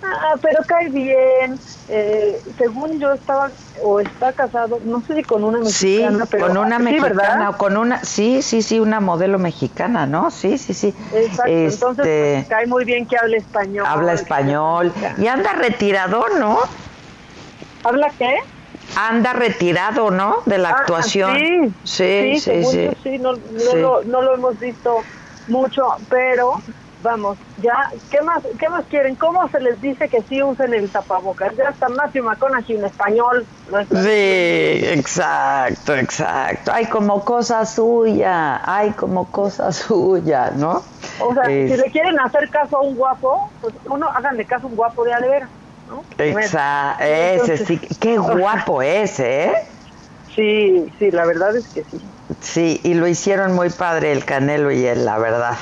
Ah, pero cae bien. Eh, según yo estaba o está casado, no sé si con una mexicana, sí, con una mexicana o con una, sí, sí, sí, una modelo mexicana, ¿no? Sí, sí, sí. Exacto. Entonces este, pues, cae muy bien que hable español. Habla español y anda retirado, ¿no? ¿Habla qué? Anda retirado, ¿no? De la ah, actuación. Sí, sí, sí. Sí, no, Lo, no, lo, hemos visto mucho, pero vamos, ya, ¿qué más, qué más quieren? ¿Cómo se les dice que sí usen el tapabocas? Ya está Matthew McConaughey en español. sí, exacto, exacto. Hay como cosa suya, hay como cosa suya, ¿no? O sea, si le quieren hacer caso a un guapo, pues uno háganle caso a un guapo de Exacto, ese sí, qué guapo es, ¿eh? Sí, sí, la verdad es que sí. Sí, y lo hicieron muy padre el Canelo y él, la verdad.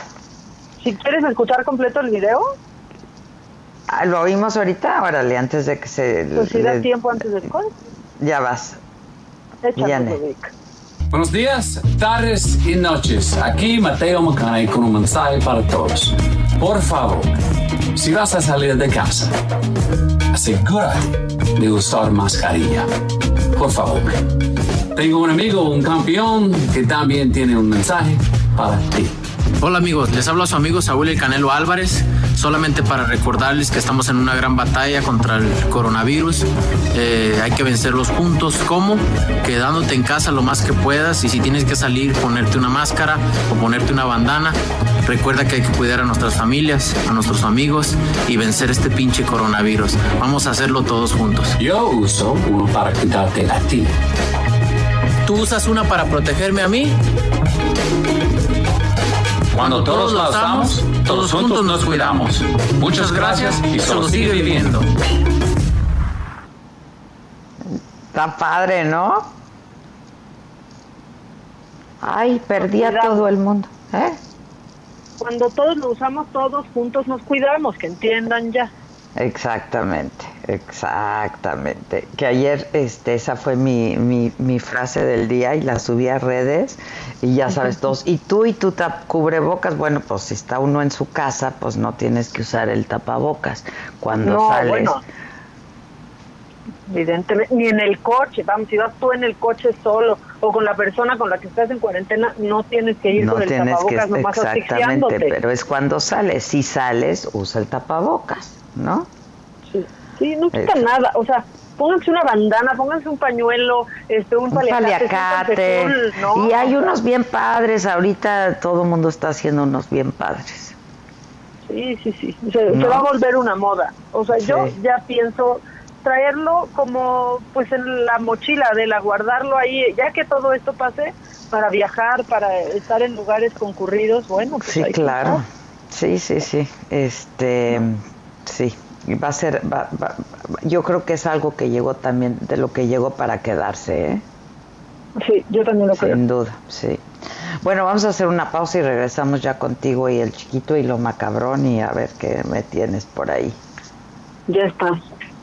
Si quieres escuchar completo el video. Ah, ¿Lo oímos ahorita? Órale, antes de que se... Pues si da tiempo antes del corte. Ya vas. Échale, Buenos días, tardes y noches. Aquí Mateo Macay con un mensaje para todos. Por favor, si vas a salir de casa, asegúrate de usar mascarilla. Por favor. Tengo un amigo, un campeón, que también tiene un mensaje para ti. Hola amigos, les hablo a su amigo Saúl El Canelo Álvarez, solamente para recordarles que estamos en una gran batalla contra el coronavirus. Eh, hay que vencerlos juntos. ¿Cómo? Quedándote en casa lo más que puedas y si tienes que salir, ponerte una máscara o ponerte una bandana. Recuerda que hay que cuidar a nuestras familias, a nuestros amigos y vencer este pinche coronavirus. Vamos a hacerlo todos juntos. Yo uso uno para cuidarte a ti. ¿Tú usas una para protegerme a mí? Cuando todos la usamos, todos juntos nos cuidamos. Muchas gracias y solo sigue viviendo. Está padre, ¿no? Ay, perdí a todo el mundo. ¿Eh? Cuando todos lo usamos, todos juntos nos cuidamos, que entiendan ya. Exactamente, exactamente. Que ayer este, esa fue mi, mi, mi, frase del día y la subí a redes y ya sabes todos. Y tú y tu tap cubrebocas, bueno, pues si está uno en su casa, pues no tienes que usar el tapabocas cuando no, sales. Bueno, evidentemente, ni en el coche, vamos, si vas tú en el coche solo o con la persona con la que estás en cuarentena, no tienes que ir no con el tapabocas que, nomás Exactamente, pero es cuando sales. Si sales, usa el tapabocas. ¿no? Sí, sí no quita Eso. nada, o sea, pónganse una bandana, pónganse un pañuelo, este, un, un paliacate, ¿no? y hay unos bien padres, ahorita todo el mundo está haciendo unos bien padres. Sí, sí, sí, se, ¿No? se va a volver una moda, o sea, sí. yo ya pienso traerlo como pues en la mochila de la guardarlo ahí, ya que todo esto pase, para viajar, para estar en lugares concurridos, bueno, pues sí, claro. Sí, sí, sí. Este, Sí, va a ser, va, va, yo creo que es algo que llegó también, de lo que llegó para quedarse, ¿eh? Sí, yo también lo Sin creo. Sin duda, sí. Bueno, vamos a hacer una pausa y regresamos ya contigo y el chiquito y lo macabrón y a ver qué me tienes por ahí. Ya está.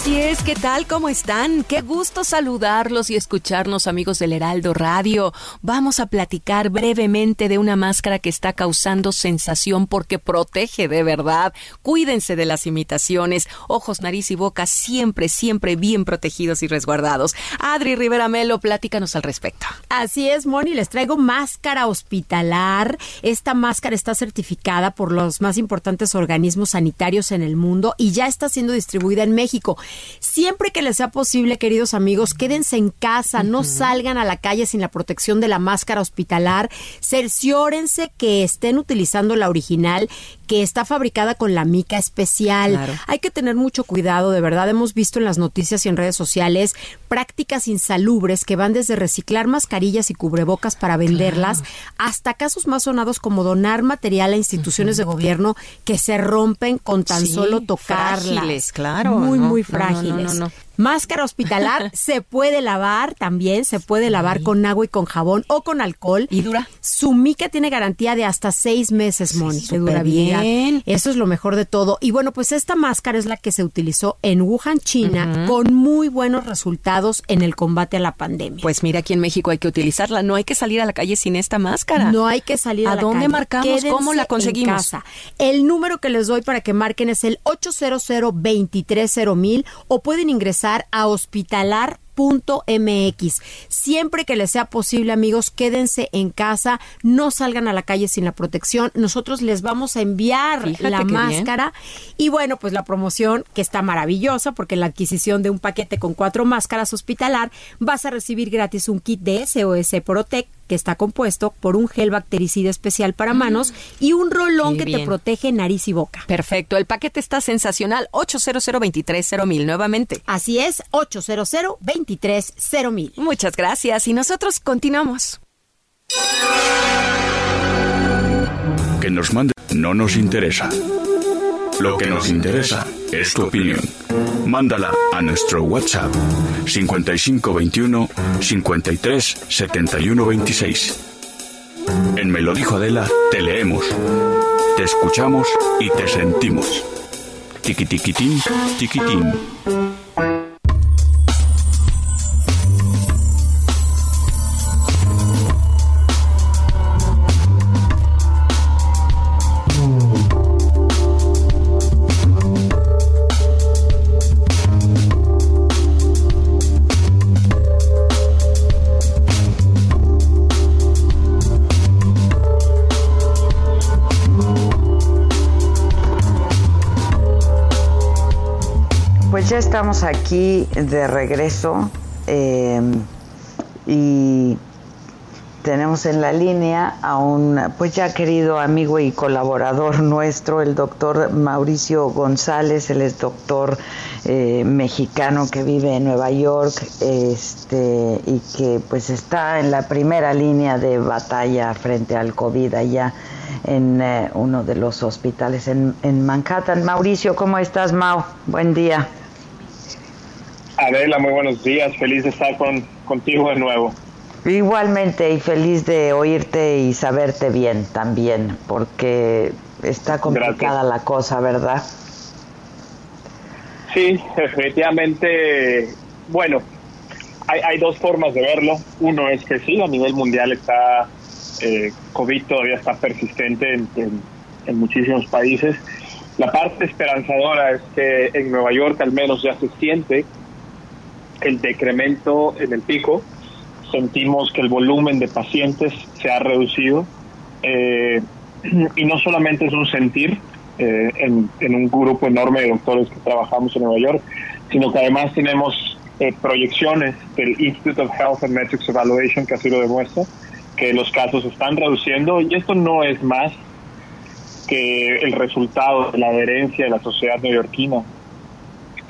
Así es, ¿qué tal? ¿Cómo están? Qué gusto saludarlos y escucharnos amigos del Heraldo Radio. Vamos a platicar brevemente de una máscara que está causando sensación porque protege de verdad. Cuídense de las imitaciones. Ojos, nariz y boca siempre, siempre bien protegidos y resguardados. Adri Rivera Melo, platícanos al respecto. Así es, Moni, les traigo máscara hospitalar. Esta máscara está certificada por los más importantes organismos sanitarios en el mundo y ya está siendo distribuida en México. Siempre que les sea posible, queridos amigos, quédense en casa, no salgan a la calle sin la protección de la máscara hospitalar. Cerciórense que estén utilizando la original, que está fabricada con la mica especial. Claro. Hay que tener mucho cuidado, de verdad. Hemos visto en las noticias y en redes sociales prácticas insalubres que van desde reciclar mascarillas y cubrebocas para venderlas claro. hasta casos más sonados como donar material a instituciones uh -huh. de gobierno que se rompen con tan sí, solo tocarlas. Frágiles, claro. Muy, no, muy frágiles. No, no, Máscara hospitalar se puede lavar también, se puede sí. lavar con agua y con jabón o con alcohol. ¿Y dura? Su mica tiene garantía de hasta seis meses, Moni, sí, durabilidad. Bien. Eso es lo mejor de todo. Y bueno, pues esta máscara es la que se utilizó en Wuhan, China, uh -huh. con muy buenos resultados en el combate a la pandemia. Pues mira, aquí en México hay que utilizarla. No hay que salir a la calle sin esta máscara. No hay que salir a, ¿A la dónde calle. marcamos? Quédense ¿Cómo la conseguimos? En casa. El número que les doy para que marquen es el 800 230 o pueden ingresar a hospitalar.mx. Siempre que les sea posible, amigos, quédense en casa, no salgan a la calle sin la protección. Nosotros les vamos a enviar Fíjate la máscara y bueno, pues la promoción que está maravillosa porque en la adquisición de un paquete con cuatro máscaras hospitalar vas a recibir gratis un kit de SOS Protect que está compuesto por un gel bactericida especial para manos y un rolón Qué que te protege nariz y boca. Perfecto, el paquete está sensacional. 800 230 nuevamente. Así es, 800 230 Muchas gracias y nosotros continuamos. Que nos mande no nos interesa. Lo que nos interesa es tu opinión. Mándala a nuestro WhatsApp 5521 53 71 26. En Me dijo Adela, te leemos, te escuchamos y te sentimos. Tiquitiquitín, tiquitín. Ya estamos aquí de regreso eh, y tenemos en la línea a un pues ya querido amigo y colaborador nuestro, el doctor Mauricio González, él es doctor eh, mexicano que vive en Nueva York este, y que pues está en la primera línea de batalla frente al COVID allá en eh, uno de los hospitales en, en Manhattan. Mauricio, ¿cómo estás, Mau? Buen día. Adela, muy buenos días. Feliz de estar con, contigo de nuevo. Igualmente y feliz de oírte y saberte bien también, porque está complicada la cosa, ¿verdad? Sí, definitivamente. Bueno, hay, hay dos formas de verlo. Uno es que sí, a nivel mundial está. Eh, COVID todavía está persistente en, en- en muchísimos países. La parte esperanzadora es que en Nueva York al menos ya se siente el decremento en el pico. Sentimos que el volumen de pacientes se ha reducido. Eh, y no solamente es un sentir eh, en, un grupo enorme de doctores que trabajamos en Nueva York, sino que además tenemos eh, proyecciones del Institute of Health and Metrics Evaluation que así lo demuestra, que los casos están reduciendo y esto no es más que el resultado de la adherencia de la sociedad neoyorquina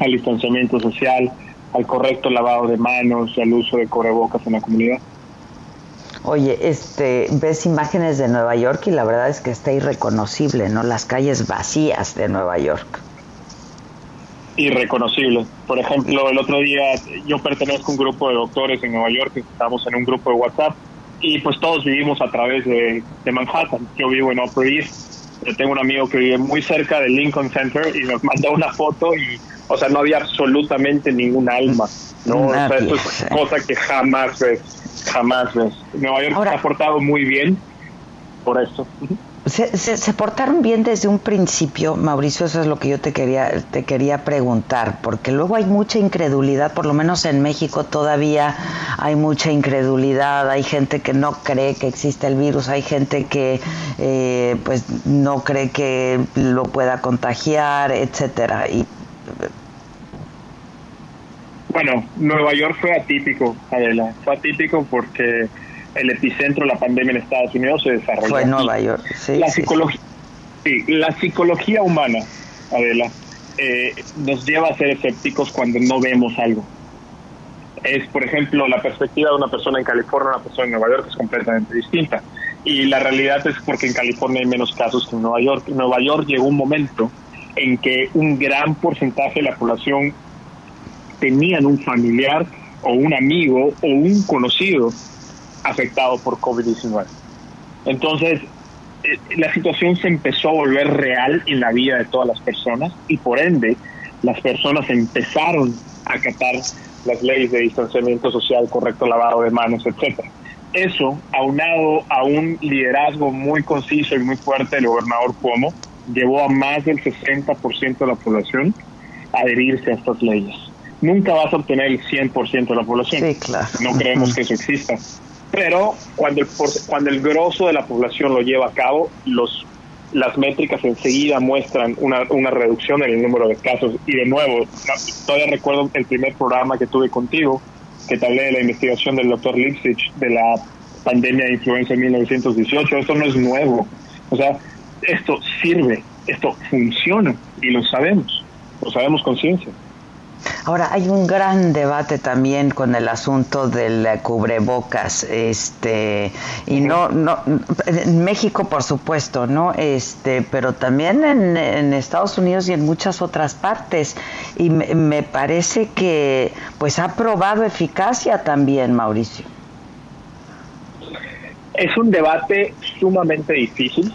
al distanciamiento social, al correcto lavado de manos y al uso de cubrebocas en la comunidad. Oye, este, ves imágenes de Nueva York y la verdad es que está irreconocible, ¿no? Las calles vacías de Nueva York. irreconocible. Por ejemplo, el otro día yo pertenezco a un grupo de doctores en Nueva York, estamos en un grupo de WhatsApp y pues todos vivimos a través de, de Manhattan. Yo vivo en Upper East, yo tengo un amigo que vive muy cerca del Lincoln Center y nos mandó una foto y, o sea, no había absolutamente ningún alma, ¿no? O sea, esto es cosa que jamás ves, jamás ves. Nueva York se ha portado muy bien por esto. Se, se, se portaron bien desde un principio, Mauricio, eso es lo que yo te quería, te quería preguntar, porque luego hay mucha incredulidad, por lo menos en México todavía hay mucha incredulidad, hay gente que no cree que existe el virus, hay gente que eh, pues no cree que lo pueda contagiar, etcétera. Y Bueno, Nueva York fue atípico, Adela. Fue atípico porque el epicentro de la pandemia en Estados Unidos se desarrolló. fue aquí. Nueva York, sí, la, sí, sí. psicología, sí, la psicología humana, Adela, eh, nos lleva a ser escépticos cuando no vemos algo. Es, por ejemplo, la perspectiva de una persona en California, una persona en Nueva York es completamente distinta. Y la realidad es porque en California hay menos casos que en Nueva York. En Nueva York llegó un momento en que un gran porcentaje de la población tenían un familiar o un amigo o un conocido afectado por COVID-19. Entonces, eh, la situación se empezó a volver real en la vida de todas las personas y por ende las personas empezaron a acatar las leyes de distanciamiento social, correcto lavado de manos, etcétera. Eso, aunado a un liderazgo muy conciso y muy fuerte del gobernador Cuomo, llevó a más del 60% de la población a adherirse a estas leyes. Nunca vas a obtener el 100% de la población. Sí, claro. No creemos que eso exista. Pero cuando el, cuando el grosso de la población lo lleva a cabo, los, las métricas enseguida muestran una, una reducción en el número de casos. Y de nuevo, todavía recuerdo el primer programa que tuve contigo, que te hablé de la investigación del doctor Lipsich, de la pandemia de influenza en 1918, esto no es nuevo. O sea, esto sirve, esto funciona y lo sabemos, lo sabemos con ciencia. Ahora hay un gran debate también con el asunto del cubrebocas, este y no no en México por supuesto, no este, pero también en, Estados Unidos y en muchas otras partes y me, me parece que pues ha probado eficacia también, Mauricio. Es un debate sumamente difícil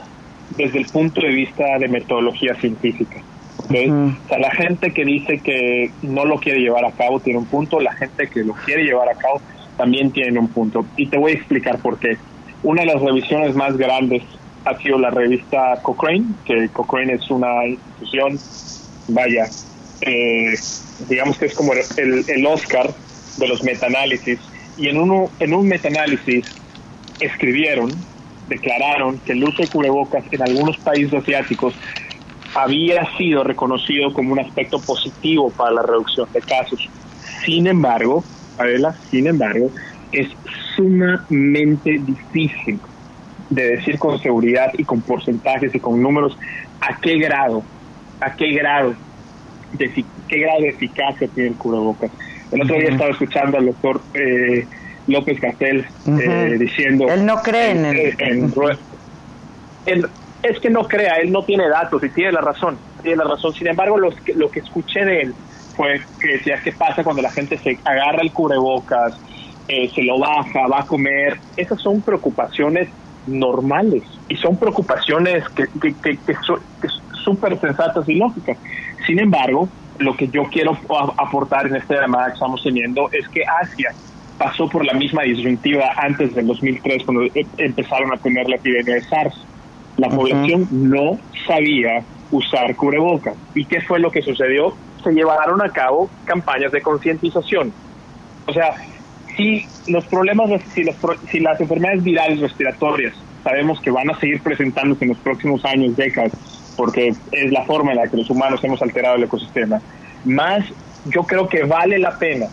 desde el punto de vista de metodología científica. O sea, la gente que dice que no lo quiere llevar a cabo tiene un punto, la gente que lo quiere llevar a cabo también tiene un punto. Y te voy a explicar por qué. Una de las revisiones más grandes ha sido la revista Cochrane, que Cochrane es una institución, vaya, eh, digamos que es como el, el Oscar de los metaanálisis. Y en, uno, en un metaanálisis escribieron, declararon que el uso de cubrebocas en algunos países asiáticos había sido reconocido como un aspecto positivo para la reducción de casos. Sin embargo, Adela, sin embargo, es sumamente difícil de decir con seguridad y con porcentajes y con números a qué grado, a qué grado de qué grado de eficacia tiene el cubrebocas. El otro día estaba escuchando al doctor eh, López Castel eh, diciendo... Él no cree en, el... en, es que no crea, él no tiene datos y tiene la razón, tiene la razón. Sin embargo, lo que, escuché de él fue que decía qué pasa cuando la gente se agarra el cubrebocas, eh, se lo baja, va a comer. Esas son preocupaciones normales y son preocupaciones que, que, son súper sensatas y lógicas. Sin embargo, lo que yo quiero aportar en esta llamada que estamos teniendo es que Asia pasó por la misma disyuntiva antes del 2003 cuando e, empezaron a tener la epidemia de SARS la población no sabía usar cubrebocas. ¿Y qué fue lo que sucedió? Se llevaron a cabo campañas de concientización. O sea, si los problemas, si, si las enfermedades virales respiratorias sabemos que van a seguir presentándose en los próximos años, décadas, porque es la forma en la que los humanos hemos alterado el ecosistema, más yo creo que vale la pena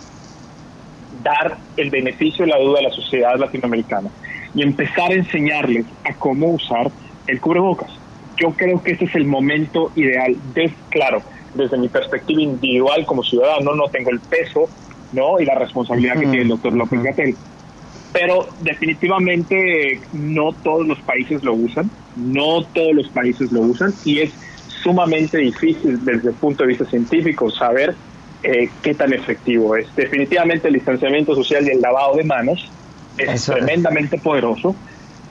dar el beneficio de la duda a la sociedad latinoamericana y empezar a enseñarles a cómo usar el cubrebocas. Yo creo que ese es el momento ideal. De, claro, desde mi perspectiva individual como ciudadano no tengo el peso no y la responsabilidad que tiene el doctor López Gatel. Pero definitivamente no todos los países lo usan, no todos los países lo usan y es sumamente difícil desde el punto de vista científico saber eh, qué tan efectivo es. Definitivamente el distanciamiento social y el lavado de manos es tremendamente poderoso,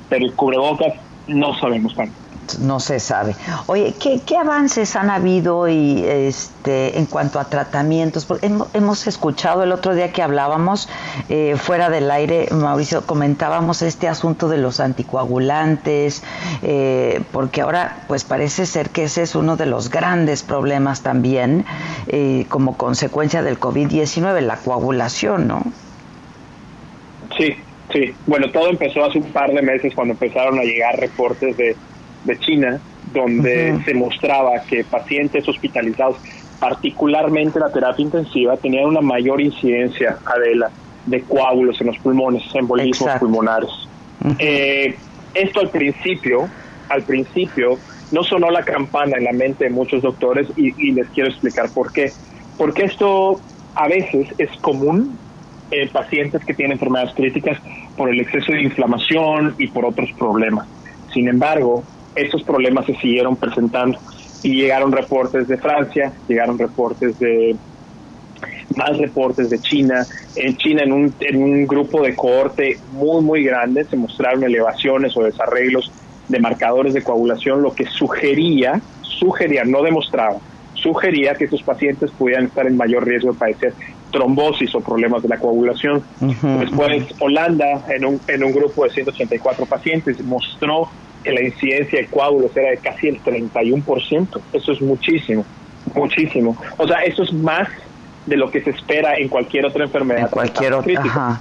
pero el cubrebocas no sabemos tanto. No se sabe. Oye, ¿qué, avances han habido y este en cuanto a tratamientos? Porque hemos, escuchado el otro día que hablábamos eh, fuera del aire, Mauricio, comentábamos este asunto de los anticoagulantes, eh, porque ahora pues parece ser que ese es uno de los grandes problemas también eh, como consecuencia del COVID-19, la coagulación, ¿no? Sí, bueno, todo empezó hace un par de meses cuando empezaron a llegar reportes de, de China, donde se mostraba que pacientes hospitalizados, particularmente la terapia intensiva, tenían una mayor incidencia, Adela, de coágulos en los pulmones, embolismos pulmonares. Eh, esto al principio, al principio, no sonó la campana en la mente de muchos doctores y, y les quiero explicar por qué. Porque esto a veces es común en pacientes que tienen enfermedades críticas por el exceso de inflamación y por otros problemas. Sin embargo, estos problemas se siguieron presentando y llegaron reportes de Francia, llegaron reportes de más reportes de China. En China, en un, en un grupo de cohorte muy, muy grande, se mostraron elevaciones o desarreglos de marcadores de coagulación, lo que sugería, sugería, no demostraba, sugería que estos pacientes pudieran estar en mayor riesgo de padecer trombosis o problemas de la coagulación. Después, Holanda, en un, en un grupo de 184 pacientes, mostró que la incidencia de coágulos era de casi el 31%. Eso es muchísimo, muchísimo. O sea, eso es más de lo que se espera en cualquier otra enfermedad. cualquier otra.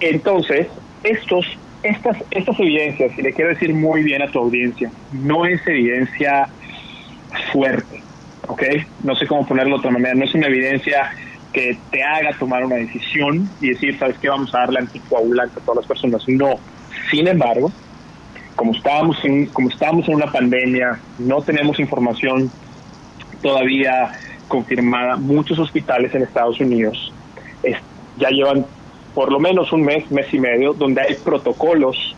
Entonces, estos, estas, estas evidencias, y le quiero decir muy bien a tu audiencia, no es evidencia fuerte ¿ok? No sé cómo ponerlo de otra manera, no es una evidencia que te haga tomar una decisión y decir, ¿sabes qué? Vamos a darle anticoagulante a todas las personas. No. Sin embargo, como estábamos en, como estábamos en una pandemia, no tenemos información todavía confirmada. Muchos hospitales en Estados Unidos ya llevan por lo menos un mes, mes y medio, donde hay protocolos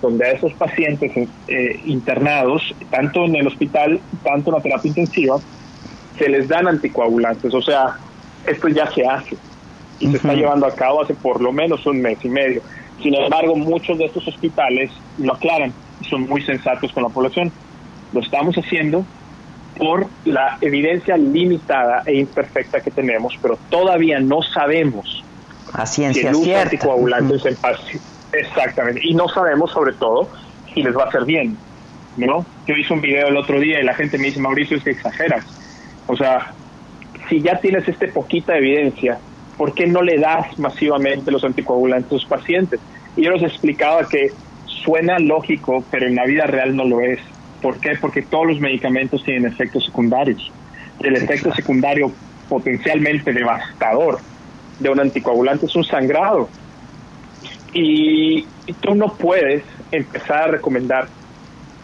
donde a esos pacientes eh, internados, tanto en el hospital, tanto en la terapia intensiva, se les dan anticoagulantes. O sea, esto ya se hace y se está llevando a cabo hace por lo menos un mes y medio. Sin embargo, muchos de estos hospitales lo aclaran y son muy sensatos con la población. Lo estamos haciendo por la evidencia limitada e imperfecta que tenemos, pero todavía no sabemos a ciencia si el uso de anticoagulantes en Exactamente. Y no sabemos, sobre todo, si les va a hacer bien. ¿no? Yo hice un video el otro día y la gente me dice, Mauricio, es que exageras. O sea, si ya tienes este poquita evidencia, ¿por qué no le das masivamente los anticoagulantes a los pacientes? Y yo les explicaba que suena lógico, pero en la vida real no lo es. ¿Por qué? Porque todos los medicamentos tienen efectos secundarios. El efecto secundario potencialmente devastador de un anticoagulante es un sangrado. Y, tú no puedes empezar a recomendar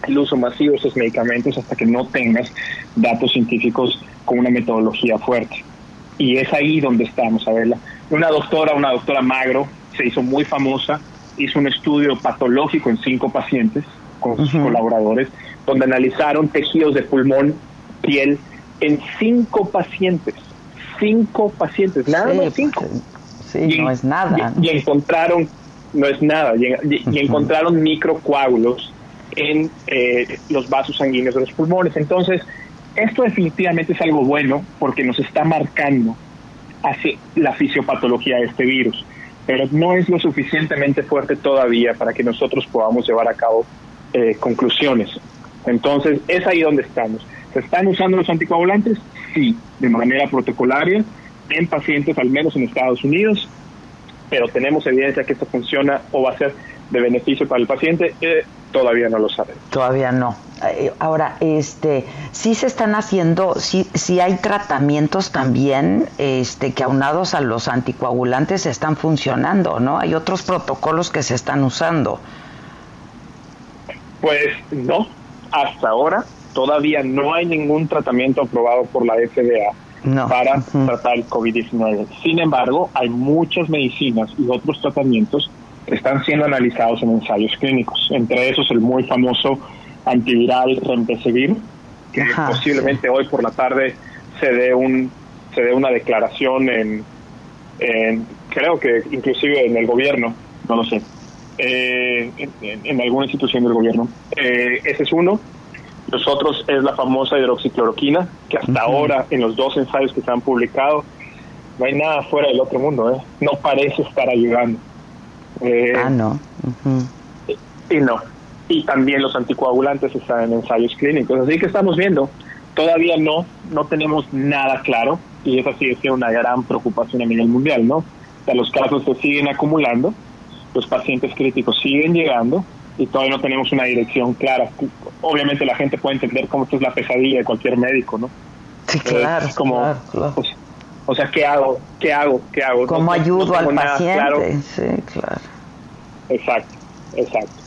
el uso masivo de esos medicamentos hasta que no tengas datos científicos con una metodología fuerte. Y es ahí donde estamos, a verla. Una doctora, una doctora Magro, se hizo muy famosa, hizo un estudio patológico en cinco pacientes con sus colaboradores, donde analizaron tejidos de pulmón, piel, en cinco pacientes. Cinco pacientes, nada más cinco. Sí, no es nada. y encontraron no es nada. Y, encontraron microcoágulos en eh, los vasos sanguíneos de los pulmones. Entonces, esto definitivamente es algo bueno porque nos está marcando hacia la fisiopatología de este virus, pero no es lo suficientemente fuerte todavía para que nosotros podamos llevar a cabo eh, conclusiones. Entonces, es ahí donde estamos. ¿Se están usando los anticoagulantes? Sí, de manera protocolaria en pacientes, al menos en Estados Unidos, pero tenemos evidencia que esto funciona o va a ser de beneficio para el paciente, eh, todavía no lo sabemos. Todavía no. Eh, ahora, este, sí se están haciendo, sí, sí hay tratamientos también, este, que aunados a los anticoagulantes están funcionando, ¿no? Hay otros protocolos que se están usando. Pues no, hasta ahora todavía no hay ningún tratamiento aprobado por la FDA para tratar el COVID-19. Sin embargo, hay muchas medicinas y otros tratamientos están siendo analizados en ensayos clínicos, entre esos el muy famoso antiviral Remdesivir, que posiblemente hoy por la tarde se dé un se dé una declaración en, creo que inclusive en el gobierno, no lo sé, eh, en, alguna institución del gobierno. Eh, ese es uno. Los otros es la famosa hidroxicloroquina, que hasta ahora en los dos ensayos que se han publicado no hay nada fuera del otro mundo, ¿eh? no parece estar ayudando. Eh, ah, no. Y no. Y también los anticoagulantes están en ensayos clínicos. Así que estamos viendo, todavía no, no tenemos nada claro, y eso sí es una gran preocupación a nivel mundial, ¿no? O sea, los casos se siguen acumulando, los pacientes críticos siguen llegando, y todavía no tenemos una dirección clara. Obviamente la gente puede entender cómo esto es la pesadilla de cualquier médico, ¿no? Sí, claro. como, pues, o sea, ¿qué hago? ¿Qué hago? ¿Qué hago? ¿Cómo ayudo al paciente? Sí, claro. Exacto, exacto.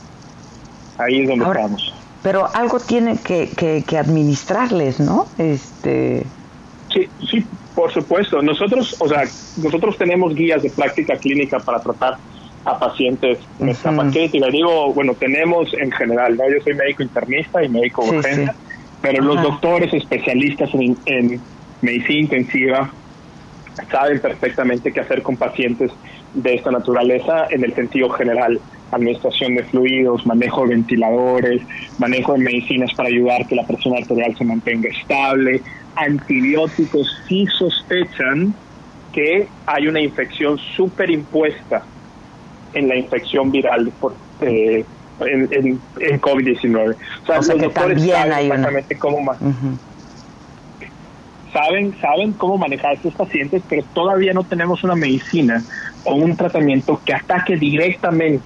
Ahí es donde estamos. Pero algo tiene que, que, que administrarles, ¿no? Este... Sí, sí, por supuesto. Nosotros, o sea, nosotros tenemos guías de práctica clínica para tratar a pacientes en esta crítica. Digo, bueno, tenemos en general, ¿no? Yo soy médico internista y médico urgente, pero los doctores especialistas en, medicina intensiva saben perfectamente qué hacer con pacientes de esta naturaleza en el sentido general. Administración de fluidos, manejo de ventiladores, manejo de medicinas para ayudar que la presión arterial se mantenga estable, antibióticos si sospechan que hay una infección superimpuesta en la infección viral por, eh, en, en, COVID-19. O sea, los doctores saben exactamente cómo saben, saben cómo manejar a estos pacientes, pero todavía no tenemos una medicina o un tratamiento que ataque directamente,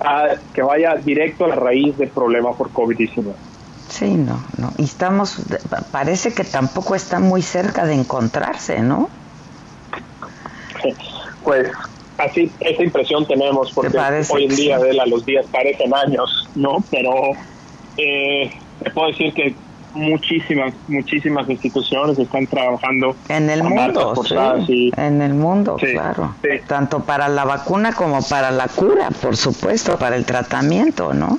a, que vaya directo a la raíz del problema por COVID-19. Sí, no, no. Y estamos, parece que tampoco está muy cerca de encontrarse, ¿no? Pues así, esa impresión tenemos, porque hoy en día, Adela, los días parecen años, ¿no? Pero eh, te puedo decir que muchísimas, muchísimas instituciones están trabajando en el mundo, sí, en el mundo, claro, tanto para la vacuna como para la cura, por supuesto, para el tratamiento, ¿no?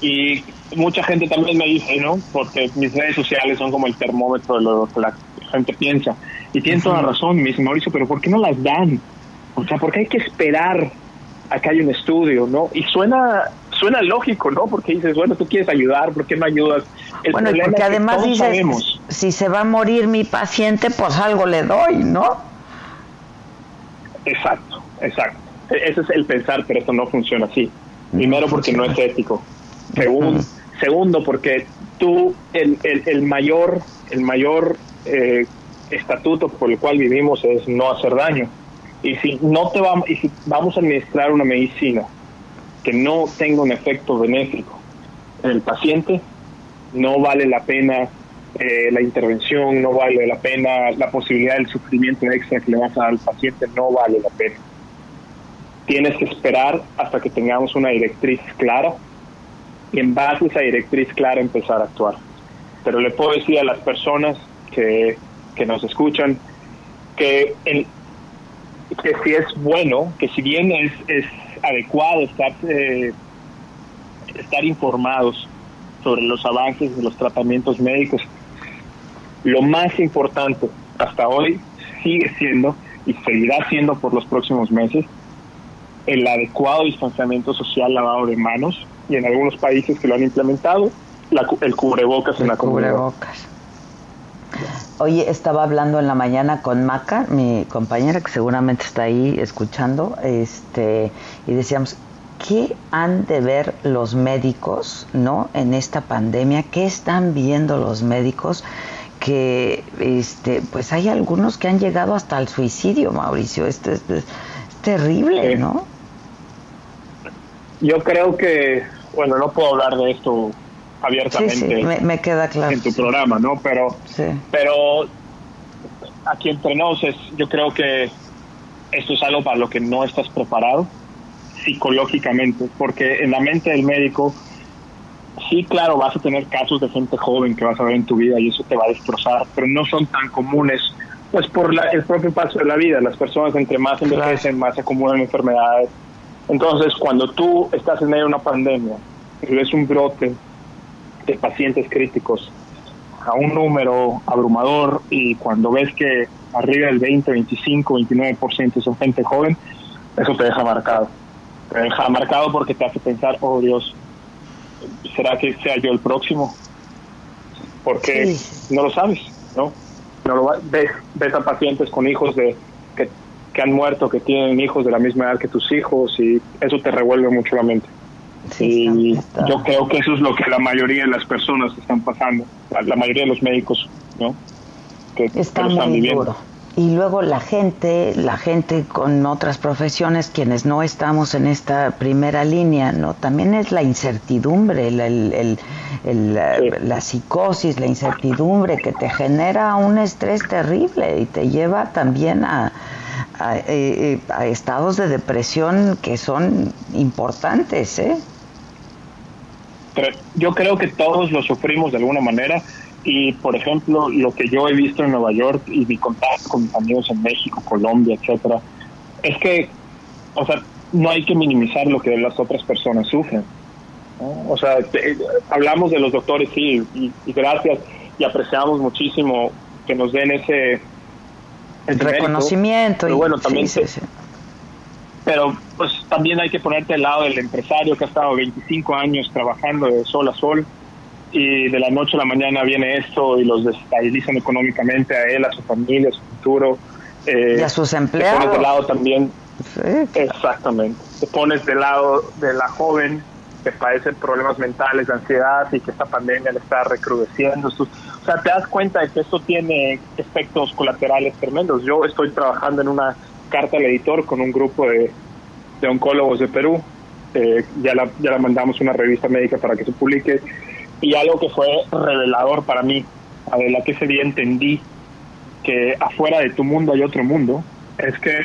Y mucha gente también me dice, ¿no? Porque mis redes sociales son como el termómetro de lo que la gente piensa. Y tienen toda la razón, me dice Mauricio, pero ¿por qué no las dan? O sea, ¿por qué hay que esperar a que haya un estudio, no? Y suena suena lógico, ¿no? Porque dices, bueno, tú quieres ayudar, ¿por qué no ayudas? bueno, y porque además dices, si se va a morir mi paciente, pues algo le doy, ¿no? Exacto, exacto. E-, ese es el pensar, pero esto no funciona así. Primero porque no es ético. Segundo, segundo porque tú, el, el, el mayor, el mayor eh, estatuto por el cual vivimos es no hacer daño. Y si no te vamos, y si vamos a administrar una medicina que no tenga un efecto benéfico en el paciente, no vale la pena eh, la intervención, no vale la pena la posibilidad del sufrimiento extra que le vas a dar al paciente, no vale la pena. Tienes que esperar hasta que tengamos una directriz clara y en base a esa directriz clara empezar a actuar. Pero le puedo decir a las personas que, que nos escuchan que, que si es bueno, que si bien es, es adecuado estar, eh, estar informados sobre los avances de los tratamientos médicos. Lo más importante hasta hoy sigue siendo y seguirá siendo por los próximos meses el adecuado distanciamiento social, lavado de manos y en algunos países que lo han implementado, el cubrebocas en la comunidad. Oye, estaba hablando en la mañana con Maca, mi compañera que seguramente está ahí escuchando, este, y decíamos, ¿qué han de ver los médicos, no, en esta pandemia? ¿Qué están viendo los médicos? Que, este, pues hay algunos que han llegado hasta el suicidio, Mauricio. Esto es, terrible, ¿no? Yo creo que, bueno, no puedo hablar de esto abiertamente Me, queda claro. en tu programa, ¿no? Pero, pero aquí entre nos es, yo creo que esto es algo para lo que no estás preparado psicológicamente, porque en la mente del médico, sí, claro, vas a tener casos de gente joven que vas a ver en tu vida y eso te va a destrozar, pero no son tan comunes, pues por el propio paso de la vida. Las personas entre más envejecen, más acumulan enfermedades. Entonces, cuando tú estás en medio de una pandemia y ves un brote de pacientes críticos a un número abrumador y cuando ves que arriba del 20, 25, 29% son gente joven, eso te deja marcado. Te deja marcado porque te hace pensar, oh Dios, ¿será que sea yo el próximo? Porque no lo sabes, ¿no? no lo, ves, ves a pacientes con hijos de que, que han muerto, que tienen hijos de la misma edad que tus hijos y eso te revuelve mucho la mente y yo creo que eso es lo que la mayoría de las personas están pasando, la, mayoría de los médicos, ¿no? Que, Está están viviendo. Y luego la gente, la gente con otras profesiones, quienes no estamos en esta primera línea, ¿no? También es la incertidumbre, el, la, psicosis, la incertidumbre que te genera un estrés terrible y te lleva también a, a, eh, eh, a estados de depresión que son importantes, ¿eh? Yo creo que todos lo sufrimos de alguna manera y por ejemplo lo que yo he visto en Nueva York y mi contacto con mis amigos en México, Colombia, etcétera, es que, o sea, no hay que minimizar lo que las otras personas sufren. O sea, hablamos de los doctores, sí, y, gracias y apreciamos muchísimo que nos den ese, reconocimiento. y, bueno, también pero pues también hay que ponerte al lado del empresario que ha estado 25 años trabajando de sol a sol y de la noche a la mañana viene esto y los desestabilizan económicamente a él, a su familia, a su futuro. Eh, y a sus empleados. Te pones del lado también. Exactamente. Te pones del lado de la joven que padece problemas mentales, de ansiedad y que esta pandemia le está recrudeciendo. O sea, te das cuenta de que esto tiene efectos colaterales tremendos. Yo estoy trabajando en una carta al editor con un grupo de, oncólogos de Perú. Eh, ya, la, ya la mandamos una revista médica para que se publique. Y algo que fue revelador para mí, a la que ese día entendí que afuera de tu mundo hay otro mundo es que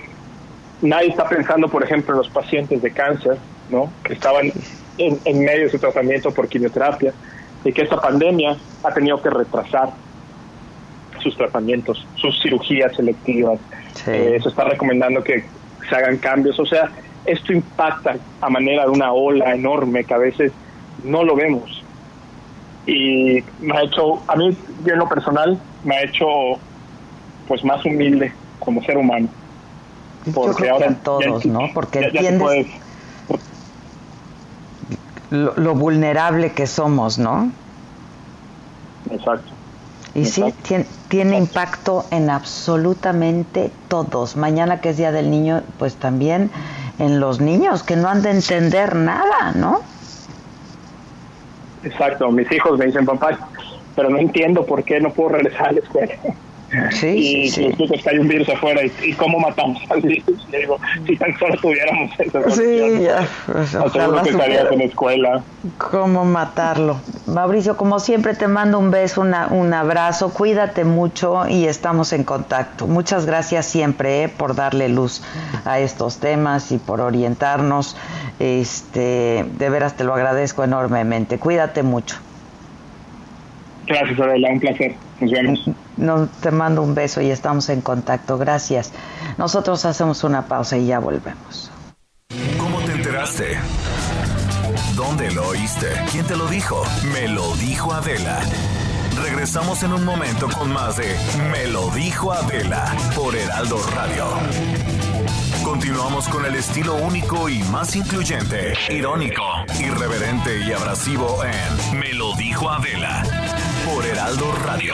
nadie está pensando, por ejemplo, en los pacientes de cáncer, ¿no? Que estaban en, en medio de su tratamiento por quimioterapia y que esta pandemia ha tenido que retrasar sus tratamientos, sus cirugías selectivas. Eh, se está recomendando que se hagan cambios. O sea, esto impacta a manera de una ola enorme que a veces no lo vemos. Y me ha hecho, a mí, yo en lo personal, me ha hecho pues más humilde como ser humano. Porque ahora todos, ¿no? Porque entiendes lo, lo, vulnerable que somos, ¿no? Exacto. Y sí, tiene, impacto en absolutamente todos. Mañana que es Día del Niño, pues también en los niños que no han de entender nada, ¿no? Exacto, mis hijos me dicen, papá, pero no entiendo por qué no puedo regresar a la escuela. Sí, y sí, sí. que hay un virus afuera y, cómo matamos al virus. Le digo, si tan solo tuviéramos esa Sí, ya. Pues, que estarías en la escuela. ¿Cómo matarlo? Mauricio, como siempre te mando un beso, una, un abrazo, cuídate mucho y estamos en contacto. Muchas gracias siempre eh, por darle luz a estos temas y por orientarnos. Este, de veras te lo agradezco enormemente. Cuídate mucho. Gracias, Adela, un placer. Nos vemos. No, te mando un beso y estamos en contacto. Gracias. Nosotros hacemos una pausa y ya volvemos. ¿Cómo te enteraste? ¿Dónde lo oíste? ¿Quién te lo dijo? Me lo dijo Adela. Regresamos en un momento con más de Me lo dijo Adela por Heraldo Radio. Continuamos con el estilo único y más incluyente, irónico, irreverente y abrasivo en Me lo dijo Adela por Heraldo Radio.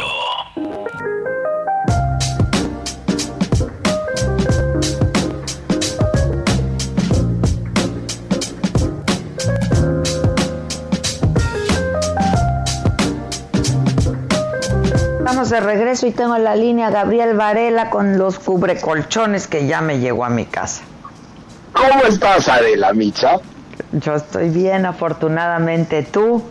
Estamos de regreso y tengo la línea Gabriel Varela con los cubrecolchones que ya me llegó a mi casa. ¿Cómo estás, Adela Micha? Yo estoy bien, afortunadamente. ¿Tú?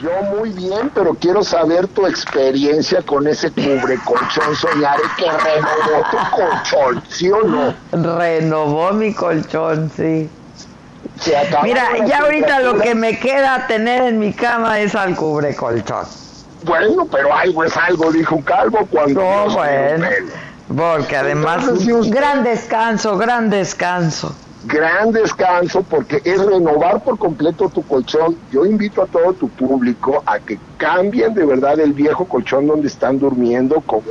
Yo muy bien, pero quiero saber tu experiencia con ese cubre colchón soñare que renovó tu colchón, ¿sí o no? Renovó mi colchón, sí. Mira, ya ahorita lo que me queda tener en mi cama es al cubre colchón. Bueno, pero algo es algo, dijo Calvo cuando... No, bueno, porque además... gran descanso, gran descanso gran descanso porque es renovar por completo tu colchón. Yo invito a todo tu público a que cambien de verdad el viejo colchón donde están durmiendo eh,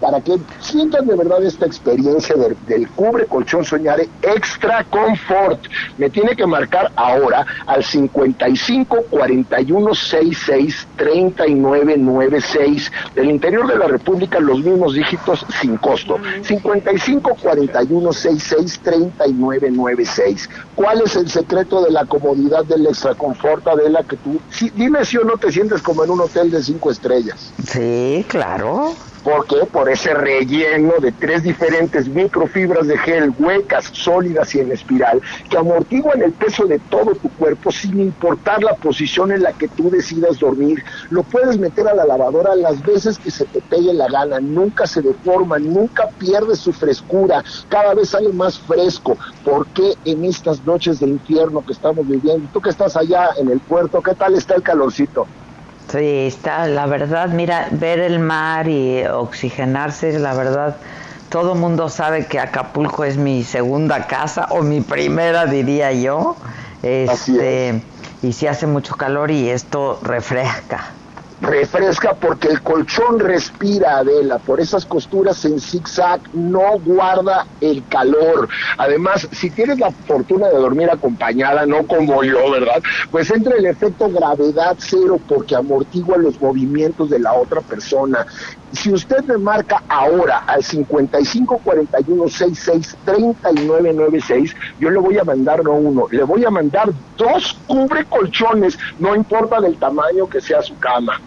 para que sientan de verdad esta experiencia del cubre colchón soñare extra confort. Me tiene que marcar ahora al 55 41 66 39 96 del interior de la República los mismos dígitos sin costo. 55 41 66 39 96. ¿Cuál es el secreto de la comodidad del extra confort de la que tú dime si o no te sientes como en un hotel de cinco estrellas? Sí, claro. ¿Por qué? Por ese relleno de tres diferentes microfibras de gel huecas, sólidas y en espiral, que amortiguan el peso de todo tu cuerpo sin importar la posición en la que tú decidas dormir. Lo puedes meter a la lavadora las veces que se te pegue la gana, nunca se deforma, nunca pierde su frescura, cada vez sale más fresco. ¿Por qué en estas noches de infierno que estamos viviendo? Tú que estás allá en el puerto, ¿qué tal está el calorcito? Sí, está, la verdad, mira, ver el mar y oxigenarse, la verdad, todo mundo sabe que Acapulco es mi segunda casa o mi primera, diría yo. Este, y si hace mucho calor y esto refresca refresca porque el colchón respira, Adela, por esas costuras en zigzag no guarda el calor. Además, si tienes la fortuna de dormir acompañada, no como yo, ¿verdad? Pues entra el efecto gravedad cero porque amortigua los movimientos de la otra persona. Si usted me marca ahora al 5541663996, yo le voy a mandar no uno, le voy a mandar dos cubre colchones, no importa del tamaño que sea su cama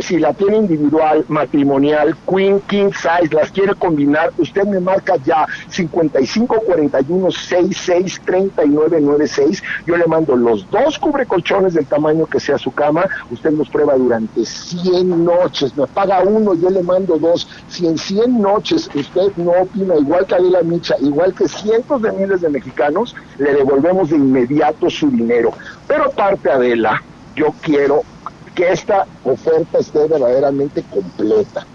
si la tiene individual, matrimonial, queen, king size, las quiere combinar, usted me marca ya 5541 66 3996. Yo le mando los dos cubrecolchones del tamaño que sea su cama. Usted los prueba durante 100 noches. Me paga uno, yo le mando dos. Si en 100 noches usted no opina igual que Adela Micha, igual que cientos de miles de mexicanos, le devolvemos de inmediato su dinero. Pero aparte, Adela, yo quiero que esta oferta esté verdaderamente completa.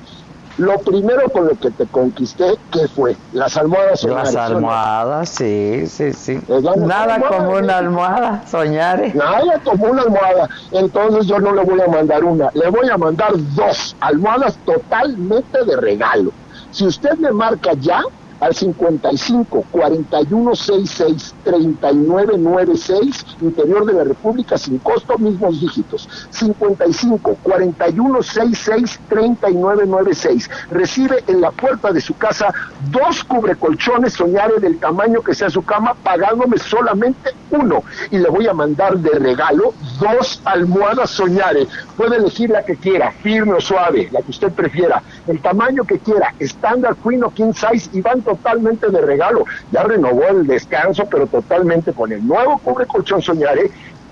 Lo primero con lo que te conquisté, ¿qué fue? Las almohadas soñares. Las almohadas, sí, sí, sí. Nada como una almohada, soñar. Nada como una almohada. Entonces yo no le voy a mandar una, le voy a mandar dos almohadas totalmente de regalo. Si usted me marca ya, al 55 41 66 39 96 interior de la República sin costo mismos dígitos. 55 41 66 39 96 recibe en la puerta de su casa dos cubrecolchones soñare del tamaño que sea su cama pagándome solamente uno. Y le voy a mandar de regalo dos almohadas soñare. Puede elegir la que quiera firme o suave la que usted prefiera. El tamaño que quiera estándar queen o king size y van totalmente de regalo. Ya renovó el descanso, pero totalmente con el nuevo cubre colchón Soñare,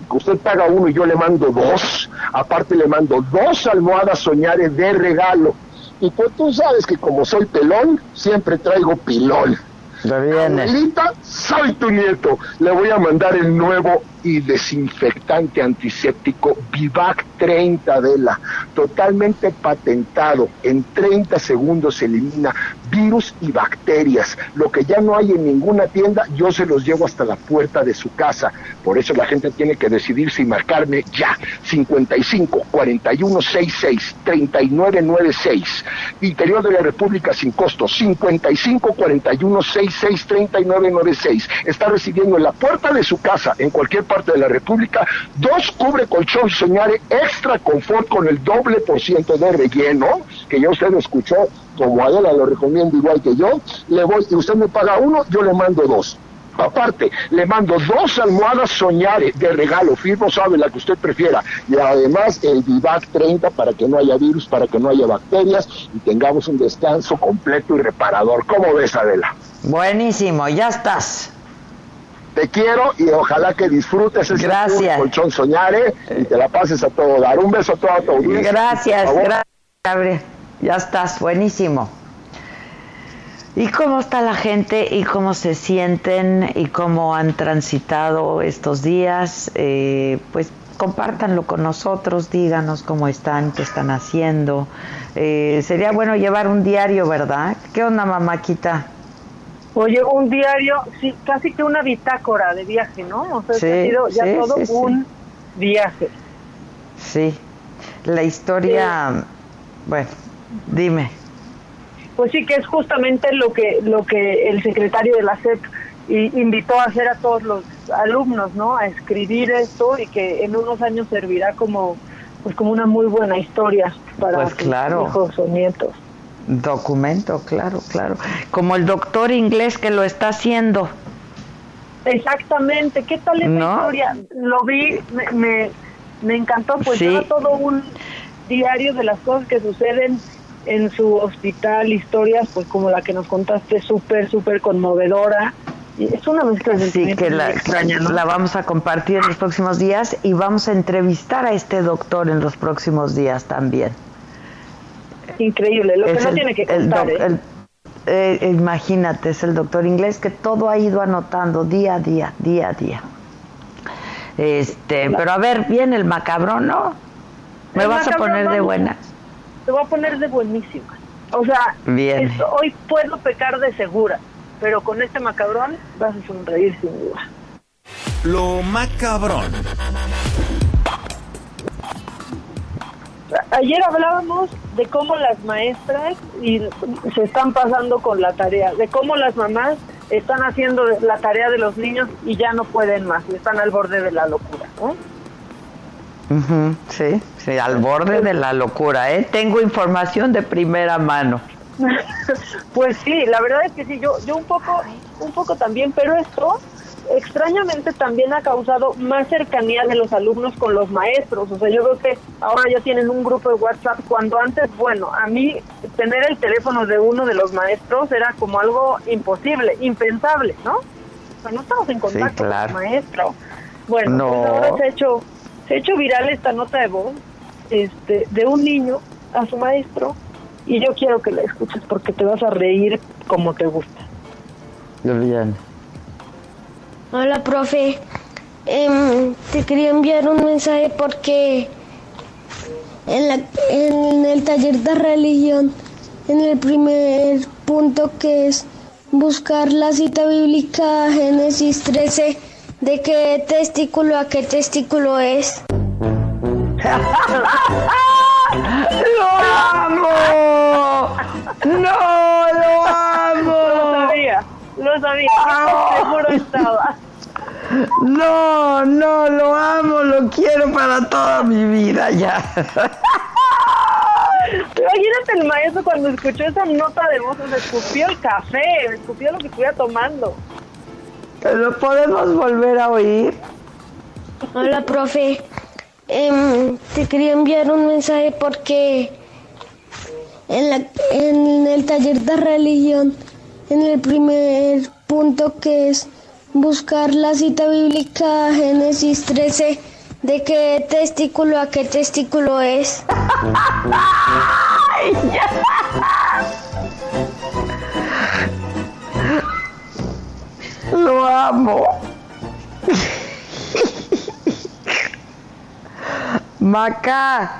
que usted paga uno y yo le mando dos. Aparte le mando dos almohadas Soñare de regalo. Y pues tú sabes que como soy pelón, siempre traigo pilón. Abuelita, soy tu nieto. Le voy a mandar el nuevo y desinfectante antiséptico Vivac 30 de la, totalmente patentado. En 30 segundos se elimina virus y bacterias. Lo que ya no hay en ninguna tienda, yo se los llevo hasta la puerta de su casa. Por eso la gente tiene que decidirse y marcarme ya. 55 41 66 39 96. Interior de la República sin costo. 55 41 66 39 96. Está recibiendo en la puerta de su casa, en cualquier parte de la República, dos cubre colchón soñare extra confort con el doble por ciento de relleno, que ya usted escuchó, como Adela lo recomienda igual que yo, le voy, y usted me paga uno, yo le mando dos. Aparte, le mando dos almohadas soñare de regalo, firmo sabe la que usted prefiera, y además el Vivac 30 para que no haya virus, para que no haya bacterias y tengamos un descanso completo y reparador. ¿Cómo ves, Adela? Buenísimo, ya estás. Te quiero y ojalá que disfrutes ese colchón soñare y te la pases a todo dar. Un beso a todo tu audiencia. Gracias, gracias, Gabriel. Ya estás, buenísimo. ¿Y cómo está la gente y cómo se sienten y cómo han transitado estos días? Eh, pues compártanlo con nosotros, díganos cómo están, qué están haciendo. Eh, sería bueno llevar un diario, ¿verdad? ¿Qué onda, mamáquita? Oye, un diario, sí, casi que una bitácora de viaje, ¿no? O sea, ha sido ya todo un viaje. Sí, la historia, bueno, dime. Pues sí, que es justamente lo que lo que el secretario de la SEP invitó a hacer a todos los alumnos, ¿no? A escribir esto y que en unos años servirá como pues como una muy buena historia para pues claro. sus hijos o nietos. Documento, claro, claro. Como el doctor inglés que lo está haciendo. Exactamente. ¿Qué tal esa historia? Lo vi, me, me, encantó, pues todo un diario de las cosas que suceden en su hospital, historias pues como la que nos contaste, súper, súper conmovedora. Es una mezcla de Sí, que la, extraña, la vamos a compartir en los próximos días y vamos a entrevistar a este doctor en los próximos días también increíble, lo que no tiene que contar. ¿eh? Eh, imagínate, es el doctor inglés que todo ha ido anotando día a día, día a día. Este, pero a ver, bien el macabrón, ¿no? ¿Me vas a poner de buena? Te voy a poner de buenísima. O sea, bien. hoy puedo pecar de segura, pero con este macabrón vas a sonreír sin duda. Lo macabrón. Ayer hablábamos de cómo las maestras y se están pasando con la tarea, de cómo las mamás están haciendo la tarea de los niños y ya no pueden más, están al borde de la locura, ¿no? sí, sí, al borde de la locura, ¿eh? Tengo información de primera mano. pues sí, la verdad es que sí, yo, yo un poco, un poco también, pero esto extrañamente también ha causado más cercanía de los alumnos con los maestros. O sea, yo creo que ahora ya tienen un grupo de WhatsApp cuando antes, bueno, a mí tener el teléfono de uno de los maestros era como algo imposible, impensable, ¿no? O sea, no estamos en contacto con el maestro. Bueno, pues ahora se ha hecho se ha hecho viral esta nota de voz este de un niño a su maestro y yo quiero que la escuches porque te vas a reír como te gusta. Bien. Hola, profe. Em, te quería enviar un mensaje porque en, la, en el taller de religión, en el primer punto que es buscar la cita bíblica Génesis 13, de qué testículo a qué testículo es. ¡Lo amo! ¡No, lo amo! Lo sabía, lo sabía, seguro estaba. No, no, lo amo, lo quiero para toda mi vida ya. Imagínate el maestro cuando escuchó esa nota de voz, se escupió el café, escupió lo que estuviera tomando. ¿Lo podemos volver a oír? Hola, profe. Em, te quería enviar un mensaje porque en, la, en el taller de religión, en el primer punto que es buscar la cita bíblica Génesis 13, de qué testículo a qué testículo es. Lo amo. Maca.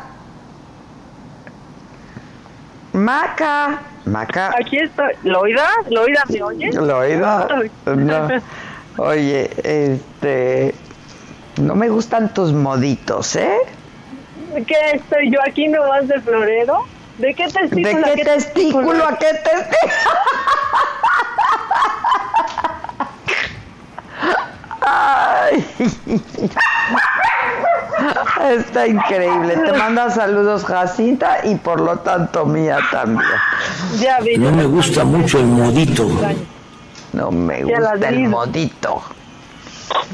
Maca. Maca. Aquí estoy. ¿Loida? ¿Loida me oye? ¿Loida? No. Oye, este. No me gustan tus moditos, ¿eh? ¿Qué estoy yo aquí no vas de florero? ¿De qué testículo? ¿De qué, testículo a qué testículo? Ay. Está increíble. Te manda saludos Jacinta y por lo tanto mía también. Ya vi. No me gusta mucho el modito. No me gusta el modito.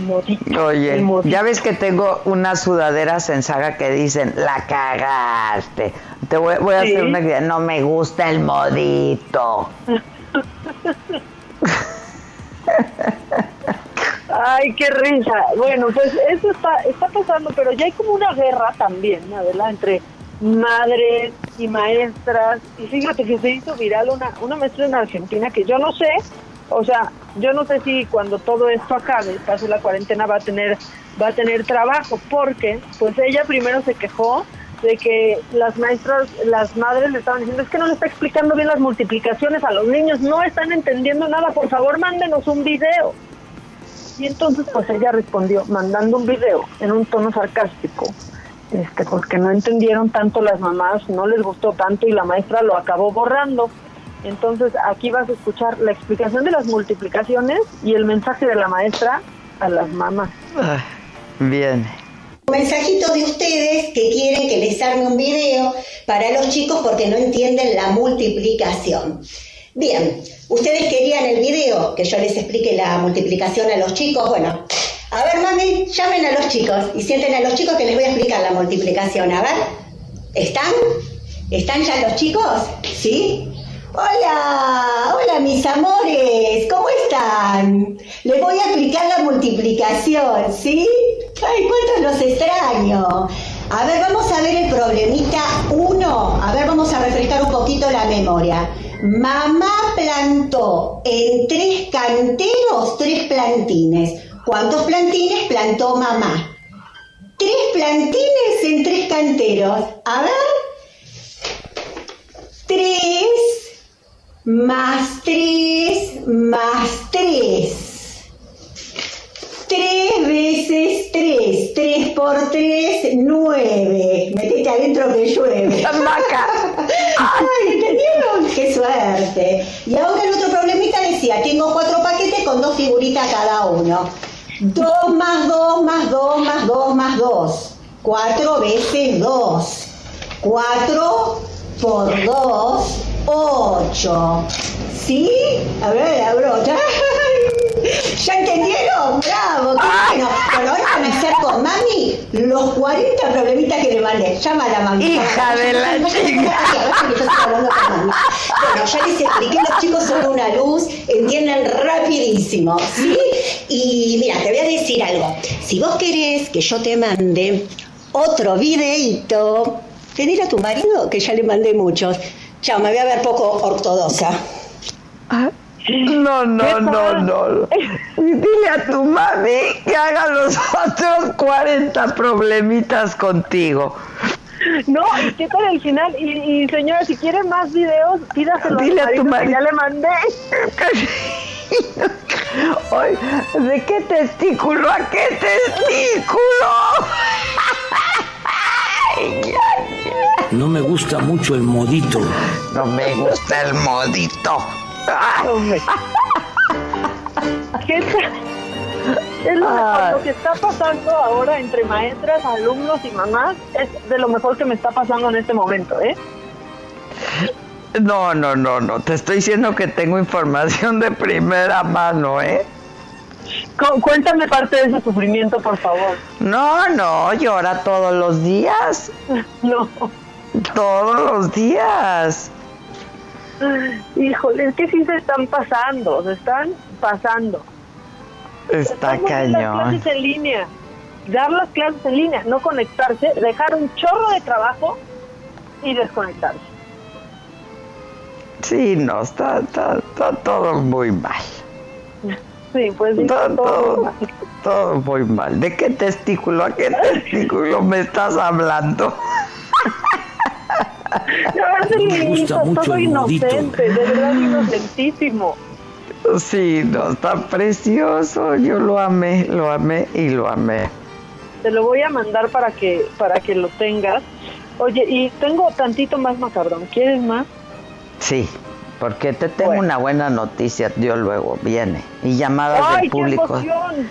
Modito. Oye, ya ves que tengo unas sudaderas en saga que dicen, la cagaste. Te voy, voy a Sí. hacer una idea, no me gusta el modito. Ay, qué risa. Bueno, pues eso está, está pasando, pero ya hay como una guerra también, Adela, entre madres y maestras. Y fíjate que se hizo viral una, una maestra en Argentina que yo no sé, o sea, yo no sé si cuando todo esto acabe, pase la cuarentena, va a tener, va a tener trabajo, porque pues ella primero se quejó de que las maestras, las madres le estaban diciendo, es que no le está explicando bien las multiplicaciones a los niños, no están entendiendo nada, por favor mándenos un video. Y entonces pues ella respondió mandando un video en un tono sarcástico, este, porque no entendieron tanto las mamás, no les gustó tanto y la maestra lo acabó borrando. Entonces aquí vas a escuchar la explicación de las multiplicaciones y el mensaje de la maestra a las mamás. Bien. Un mensajito de ustedes que quieren que les arme un video para los chicos porque no entienden la multiplicación. Bien, ustedes querían el video que yo les explique la multiplicación a los chicos. Bueno, a ver, mami, llamen a los chicos y sienten a los chicos que les voy a explicar la multiplicación. A ver, ¿están? ¿Están ya los chicos? ¿Sí? Hola, hola mis amores, ¿cómo están? Les voy a explicar la multiplicación, ¿sí? Ay, cuántos los extraño. A ver, vamos a ver el problemita 1. A ver, vamos a refrescar un poquito la memoria. Mamá plantó en tres canteros tres plantines. ¿Cuántos plantines plantó mamá? Tres plantines en tres canteros. A ver. Tres más tres más tres. Tres veces tres. Tres por tres, nueve. Metete adentro que llueve. Ay, ¿entendieron? Qué suerte. Y ahora el otro problemita decía, tengo cuatro paquetes con dos figuritas cada uno. Dos más dos más dos más dos más dos. Cuatro veces dos. Cuatro por dos, ocho. ¿Sí? A ver, la brocha. ¿Ya entendieron? ¡Bravo! ¡Qué bueno! Bueno, ahora van a hacer con mami los 40 problemitas que le mandé. Llámala, mami. Hija de la chica. Bueno, ya les expliqué, los chicos son una luz, entienden rapidísimo, ¿sí? Y mira, te voy a decir algo. Si vos querés que yo te mande otro videito, pedile a tu marido, que ya le mandé muchos. Chao, me voy a ver poco ortodoxa. No, no, no, no. Y dile a tu mami que haga los otros 40 problemitas contigo. No, ¿y qué tal el final? Y, y señora, si quiere más videos, pídaselo Dile a tu marido que. Ya le mandé. Ay, ¿De qué testículo a qué testículo? Ay, ya. No me gusta mucho el modito. No me gusta el modito. ¿Qué? Es lo, mejor, lo que está pasando ahora entre maestras, alumnos y mamás es de lo mejor que me está pasando en este momento, ¿eh? No, no, no, no. Te estoy diciendo que tengo información de primera mano, ¿eh? Cu- Cuéntame parte de ese sufrimiento, por favor. No, no, llora todos los días. No. Todos los días. Híjole, es que sí se están pasando, se están pasando. Está Estamos en las cañón. clases en línea, dar las clases en línea, no conectarse, dejar un chorro de trabajo y desconectarse. Sí, no, está, está, está todo muy mal. Sí, pues sí, Todo, todo todo, mal. todo muy mal. ¿De qué testículo, a qué testículo me estás hablando? No, es el me gusta mucho todo el inocente, de verdad inocentísimo. Sí, no, está precioso. Yo lo amé, lo amé y lo amé. Te lo voy a mandar para que para que lo tengas. Oye, y tengo tantito más macabrón. ¿Quieres más? Sí, porque te tengo una buena noticia. Yo luego viene. Y llamadas ¡Ay, del qué público. emoción!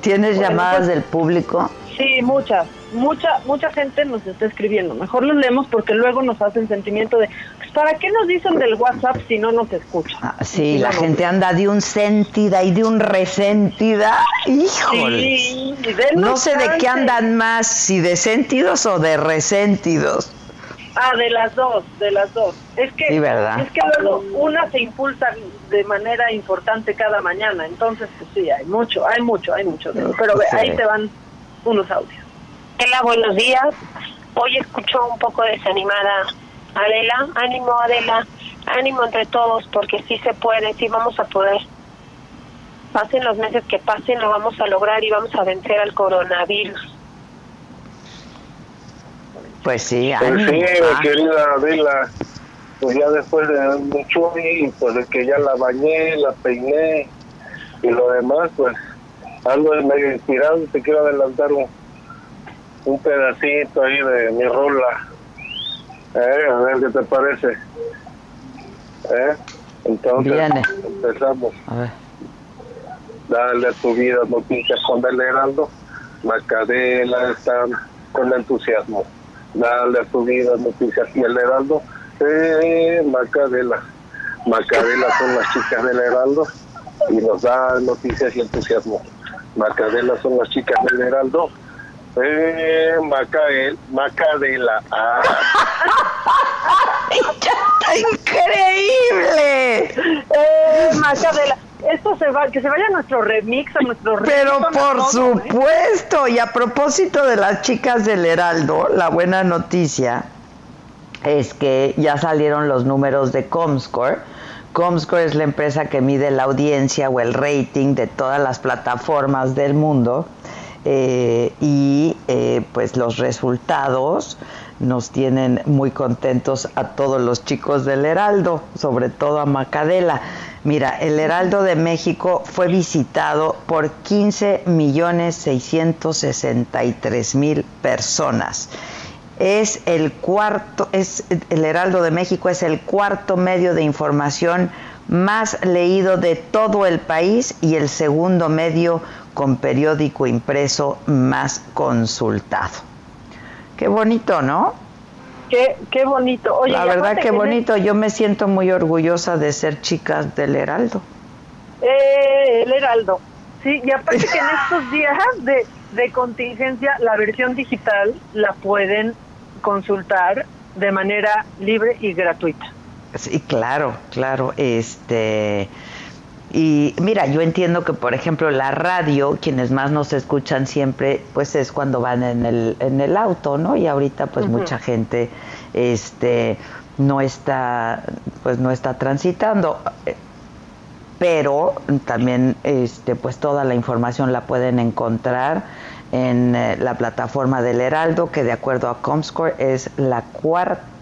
¿Tienes Bueno, llamadas pues- del público? Sí, muchas. Mucha mucha gente nos está escribiendo. Mejor los leemos porque luego nos hace el sentimiento de, pues, ¿para qué nos dicen del WhatsApp si no nos escuchan? Ah, Sí, la gente anda de un sentida y de un resentida. Híjole. Sí, no sé de qué andan más, si de sentidos o de resentidos. Ah, de las dos, de las dos. Es que, Sí, ¿verdad? es que luego una se impulsa de manera importante cada mañana, entonces pues sí, hay mucho, hay mucho, hay mucho. de- Pero Sí. ahí te van unos audios. Hola, buenos días. Hoy escucho un poco desanimada. Adela, ánimo Adela, ánimo entre todos porque sí se puede, sí vamos a poder. Pasen los meses que pasen, lo vamos a lograr y vamos a vencer al coronavirus. Pues sí, Pues ánimo. sí, mi Ah, querida Adela, pues ya después de mucho y pues de que ya la bañé, la peiné y lo demás, pues ando medio inspirado y te quiero adelantar un, un pedacito ahí de mi rola. Eh, a ver qué te parece. ¿Eh? Entonces, Viene. empezamos. A ver. Dale a tu vida noticias con el Heraldo. Macadela están con entusiasmo. Dale a tu vida noticias y el Heraldo. Eh, Macadela. Macadela son las chicas del Heraldo y nos da noticias y entusiasmo. Macadela son las chicas del Heraldo. Eh, Macael, Macadela. Ah. ¡Increíble! Eh, Macadela, esto se va, que se vaya a nuestro remix, a nuestro Pero remix, por todo, ¿eh? supuesto, y a propósito de las chicas del Heraldo, la buena noticia es que ya salieron los números de Comscore. Comscore es la empresa que mide la audiencia o el rating de todas las plataformas del mundo eh, y eh, pues los resultados nos tienen muy contentos a todos los chicos del Heraldo, sobre todo a Macadela. Mira, el Heraldo de México fue visitado por 15 millones 663 mil personas. Es el cuarto, es el Heraldo de México es el cuarto medio de información más leído de todo el país y el segundo medio con periódico impreso más consultado. Qué bonito, ¿no? Qué, qué bonito. Oye, La verdad aparte que bonito. Yo me siento muy orgullosa de ser chicas del Heraldo. Eh, el Heraldo. Sí, y aparte que en estos días de, de contingencia, la versión digital la pueden consultar de manera libre y gratuita. Sí, claro, claro. Este. Y mira, yo entiendo que, por ejemplo, la radio, quienes más nos escuchan siempre, pues es cuando van en el, en el auto, ¿no? Y ahorita, pues mucha gente, este, no está, pues no está transitando. Pero también, este, pues toda la información la pueden encontrar en eh, la plataforma del Heraldo, que de acuerdo a Comscore es la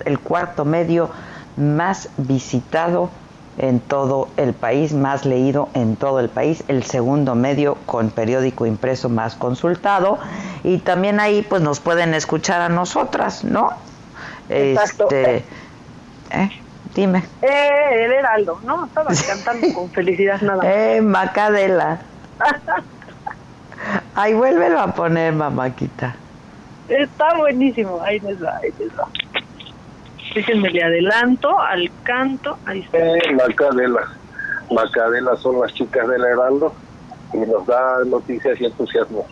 el cuarto medio más visitado en todo el país, más leído en todo el país, el segundo medio con periódico impreso más consultado y también ahí pues nos pueden escuchar a nosotras, ¿no? Exacto. Este, ¿eh? Dime. Eh, el Heraldo, ¿no? Estaba cantando con felicidad nada más. Eh, Macadela. Ay, vuélvelo a poner, mamáquita. Está buenísimo, ahí les va, ahí les va. Déjenme le adelanto al canto. Ahí está. Eh, Macadela. Macadela son las chicas del Heraldo y nos da noticias y entusiasmo.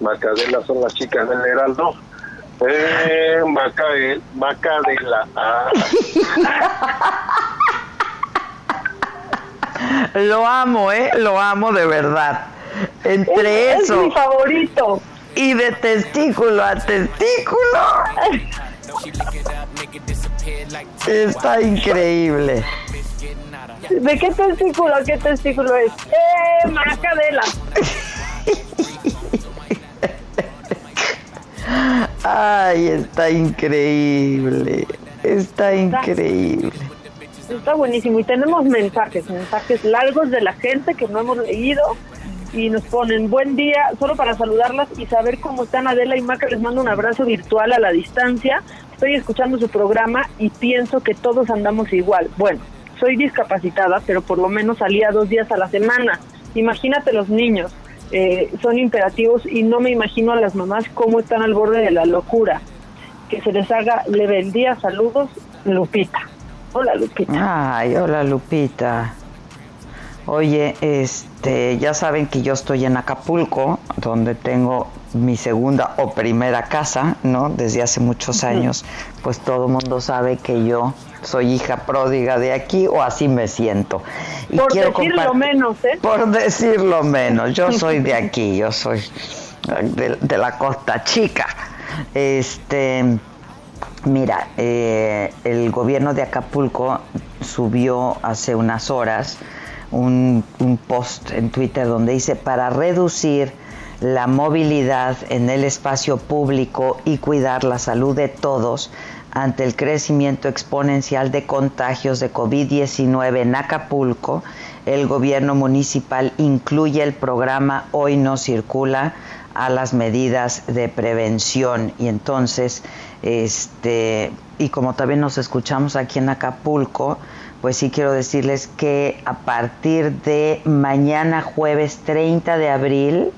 Macadela son las chicas del Heraldo. Eh, Macael, Macadela. Ah. Lo amo, ¿eh? Lo amo de verdad. Entre Es- es eso mi favorito. y de testículo a testículo. Está increíble. ¿De qué testículo qué testículo es? ¡Eh, Macadela! Ay, está increíble. Está increíble. Está buenísimo. Y tenemos mensajes, mensajes largos de la gente que no hemos leído y nos ponen buen día, solo para saludarlas y saber cómo están Adela y Maca. Les mando un abrazo virtual a la distancia. Estoy escuchando su programa y pienso que todos andamos igual. Bueno, soy discapacitada, pero por lo menos salía dos días a la semana. Imagínate los niños, eh, son imperativos y no me imagino a las mamás cómo están al borde de la locura. Que se les haga leve el día. Saludos, Lupita. Hola, Lupita. Ay, hola Lupita. Oye, este, ya saben que yo estoy en Acapulco, donde tengo mi segunda o primera casa, ¿no? Desde hace muchos años, pues todo el mundo sabe que yo soy hija pródiga de aquí o así me siento. Y Por quiero decirlo menos, ¿eh? Por decirlo menos, yo soy de aquí, yo soy de, de la Costa Chica. Este, mira, eh, el gobierno de Acapulco subió hace unas horas un, un post en Twitter donde dice para reducir la movilidad en el espacio público y cuidar la salud de todos ante el crecimiento exponencial de contagios de COVID-19 en Acapulco, el gobierno municipal incluye el programa Hoy no circula a las medidas de prevención. Y entonces este y como también nos escuchamos aquí en Acapulco, pues sí quiero decirles que a partir de mañana jueves 30 de abril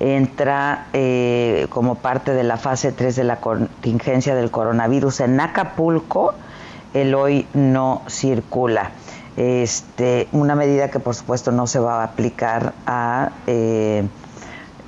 entra eh, como parte de la fase 3 de la contingencia del coronavirus. En Acapulco, el hoy no circula. Este, una medida que por supuesto no se va a aplicar a eh,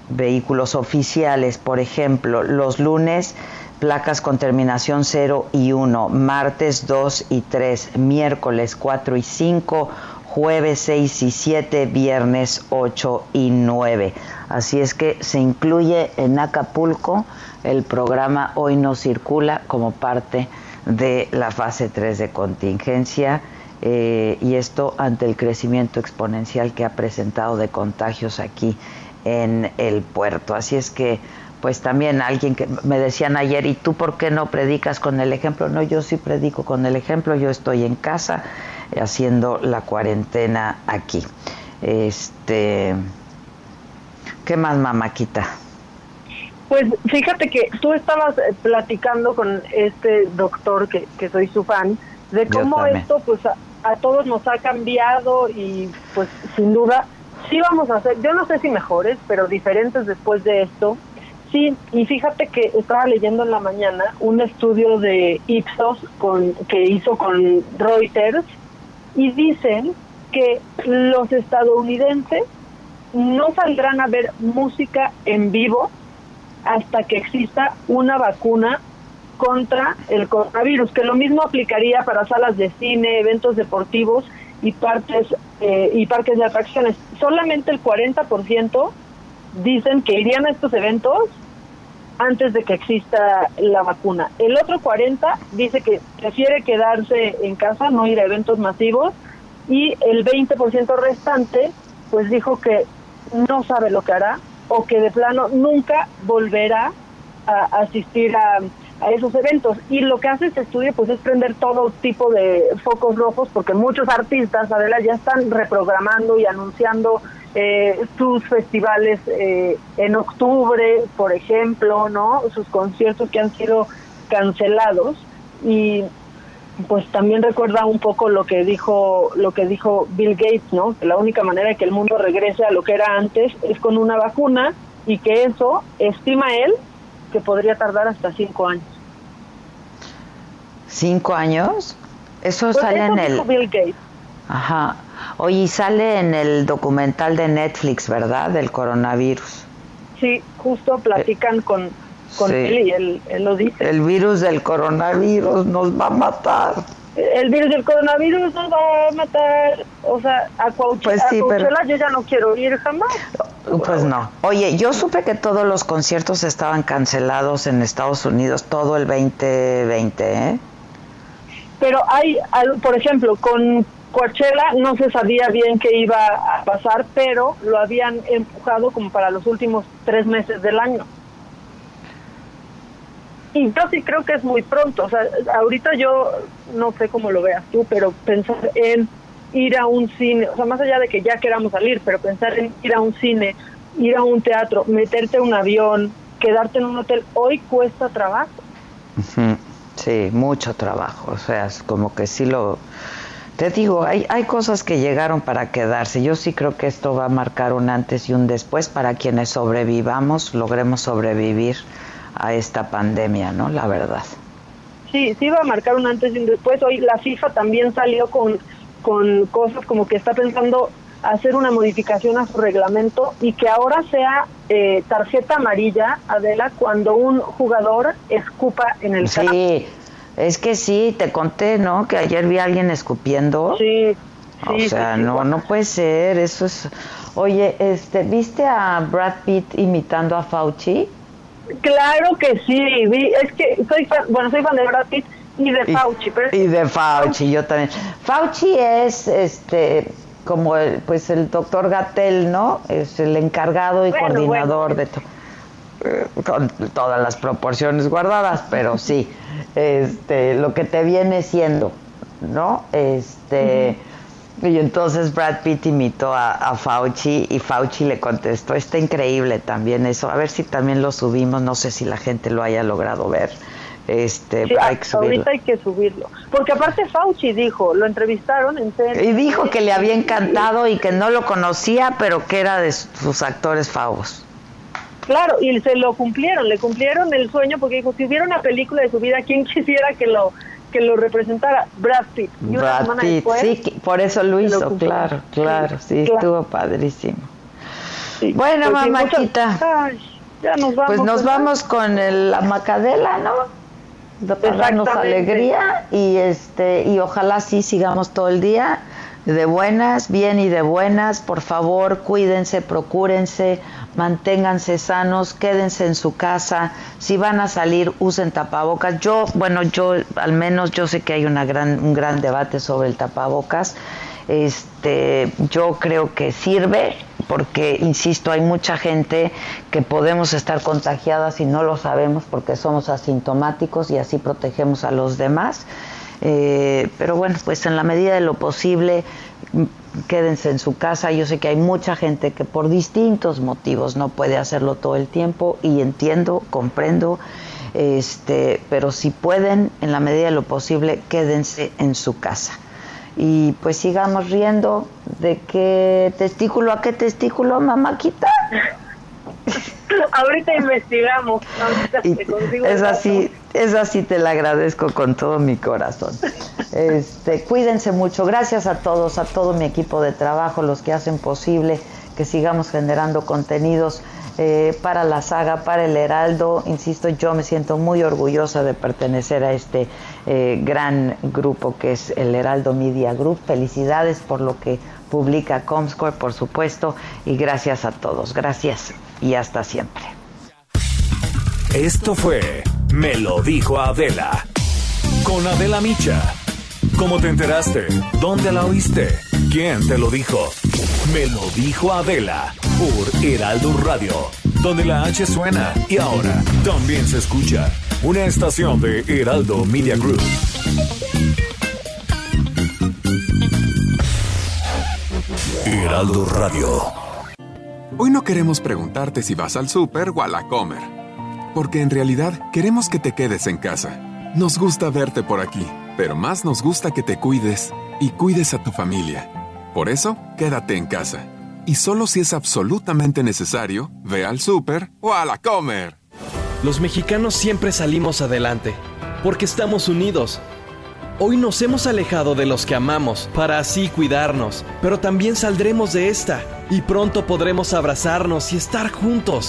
vehículos oficiales, por ejemplo, los lunes placas con terminación 0 y 1, martes 2 y 3, miércoles 4 y 5, jueves 6 y 7, viernes 8 y 9. Así es que se incluye en Acapulco el programa Hoy no circula como parte de la fase 3 de contingencia eh, y esto ante el crecimiento exponencial que ha presentado de contagios aquí en el puerto. Así es que pues también alguien que me decían ayer, ¿y tú por qué no predicas con el ejemplo? No, yo sí predico con el ejemplo, yo estoy en casa haciendo la cuarentena aquí. Este, ¿qué más, mamáquita? Pues fíjate que tú estabas eh, platicando con este doctor que, que soy su fan de cómo esto pues a, a todos nos ha cambiado y pues sin duda sí vamos a hacer, yo no sé si mejores, pero diferentes después de esto. Sí, y fíjate que estaba leyendo en la mañana un estudio de Ipsos con, que hizo con Reuters y dicen que los estadounidenses no saldrán a ver música en vivo hasta que exista una vacuna contra el coronavirus, que lo mismo aplicaría para salas de cine, eventos deportivos y partes eh, y parques de atracciones. Solamente el 40% dicen que irían a estos eventos antes de que exista la vacuna. El otro 40 dice que prefiere quedarse en casa, no ir a eventos masivos y el 20% restante pues dijo que no sabe lo que hará o que de plano nunca volverá a asistir a, a esos eventos. Y lo que hace este estudio pues es prender todo tipo de focos rojos porque muchos artistas, Adela, ya están reprogramando y anunciando eh, sus festivales eh, en octubre, por ejemplo, ¿no? Sus conciertos que han sido cancelados y pues también recuerda un poco lo que dijo lo que dijo Bill Gates, ¿no? Que la única manera de que el mundo regrese a lo que era antes es con una vacuna y que eso estima él que podría tardar hasta cinco años. ¿Cinco años? Eso Pues sale eso en el... Bill Gates. Ajá. Oye, sale en el documental de Netflix, ¿verdad? Del coronavirus. Sí, justo platican con, con sí. él y él, él lo dice. El virus del coronavirus nos va a matar. El virus del coronavirus nos va a matar. O sea, a, Coach, Pues sí, a pero- Coachella yo ya no quiero ir jamás. Pues no. Oye, yo supe que todos los conciertos estaban cancelados en Estados Unidos todo el 2020, ¿eh? Pero hay, por ejemplo, con Coachella no se sabía bien qué iba a pasar, pero lo habían empujado como para los últimos tres meses del año. Y yo sí creo que es muy pronto. O sea, ahorita yo no sé cómo lo veas tú, pero pensar en ir a un cine, o sea, más allá de que ya queramos salir, pero pensar en ir a un cine, ir a un teatro, meterte a un avión, quedarte en un hotel, hoy cuesta trabajo. Sí, mucho trabajo. O sea, como que sí lo... Te digo, hay, hay cosas que llegaron para quedarse. Yo sí creo que esto va a marcar un antes y un después para quienes sobrevivamos, logremos sobrevivir a esta pandemia, ¿no? La verdad. Sí, sí va a marcar un antes y un después. Hoy la FIFA también salió con, con cosas como que está pensando hacer una modificación a su reglamento y que ahora sea eh, tarjeta amarilla, Adela, cuando un jugador escupa en el campo. Sí, es que sí, te conté, ¿no? Que ayer vi a alguien escupiendo. Sí, O sea, sí, sí. no, no puede ser, eso es... Oye, este, ¿viste a Brad Pitt imitando a Fauci? Claro que sí, vi, es que soy fan, bueno, soy fan de Brad Pitt y de Fauci, pero Y de Fauci, yo también. Fauci es, este, como el, pues el doctor Gatel, ¿no? Es el encargado y Bueno, coordinador de todo. Con todas las proporciones guardadas, pero sí, este, lo que te viene siendo, ¿no? Este, y entonces Brad Pitt imitó a, a Fauci y Fauci le contestó, está increíble también eso, a ver si también lo subimos, no sé si la gente lo haya logrado ver, este, sí, hay que subirlo. ahorita hay que subirlo. Porque aparte Fauci dijo, lo entrevistaron en serio. Y dijo que le había encantado y que no lo conocía, pero que era de sus actores favos. Claro, y se lo cumplieron, le cumplieron el sueño porque dijo, si hubiera una película de su vida, ¿quién quisiera que lo que lo representara? Brad Pitt. Y una Brad semana Pitt, después, sí, por eso lo hizo, claro, claro, sí, claro. estuvo padrísimo. Bueno, Pues mamáquita, muchas- ay, ya nos vamos. pues nos ¿verdad? vamos con el- la macadela, ¿no? De para darnos alegría y este y ojalá sí sigamos todo el día de buenas, bien y de buenas. Por favor, cuídense, procúrense, manténganse sanos, quédense en su casa. Si van a salir, usen tapabocas. Yo, bueno, yo al menos yo sé que hay una gran un gran debate sobre el tapabocas. Este, yo creo que sirve porque insisto, hay mucha gente que podemos estar contagiadas y no lo sabemos porque somos asintomáticos y así protegemos a los demás. Eh, pero bueno, pues en la medida de lo posible, quédense en su casa. Yo sé que hay mucha gente que por distintos motivos no puede hacerlo todo el tiempo y entiendo, comprendo, este, pero si pueden, en la medida de lo posible, quédense en su casa. Y pues sigamos riendo de qué testículo a qué testículo, mamáquita. Ahorita investigamos. Ahorita Y te consigo es el así, es así, te la agradezco con todo mi corazón. Este, cuídense mucho. Gracias a todos, a todo mi equipo de trabajo, los que hacen posible que sigamos generando contenidos eh, para la saga, para el Heraldo. Insisto, yo me siento muy orgullosa de pertenecer a este eh, gran grupo que es el Heraldo Media Group. Felicidades por lo que publica Comscore, por supuesto, y gracias a todos. Gracias y hasta siempre. Esto fue Me lo dijo Adela con Adela Micha. ¿Cómo te enteraste? ¿Dónde la oíste? ¿Quién te lo dijo? Me lo dijo Adela por Heraldo Radio, donde la H suena y ahora también se escucha. Una estación de Heraldo Media Group. Heraldo Radio. Hoy no queremos preguntarte si vas al súper o a la comer, porque en realidad queremos que te quedes en casa. Nos gusta verte por aquí, pero más nos gusta que te cuides y cuides a tu familia. Por eso, quédate en casa. Y solo si es absolutamente necesario, ve al súper o a la comer. Los mexicanos siempre salimos adelante, porque estamos unidos. Hoy nos hemos alejado de los que amamos para así cuidarnos, pero también saldremos de esta y pronto podremos abrazarnos y estar juntos.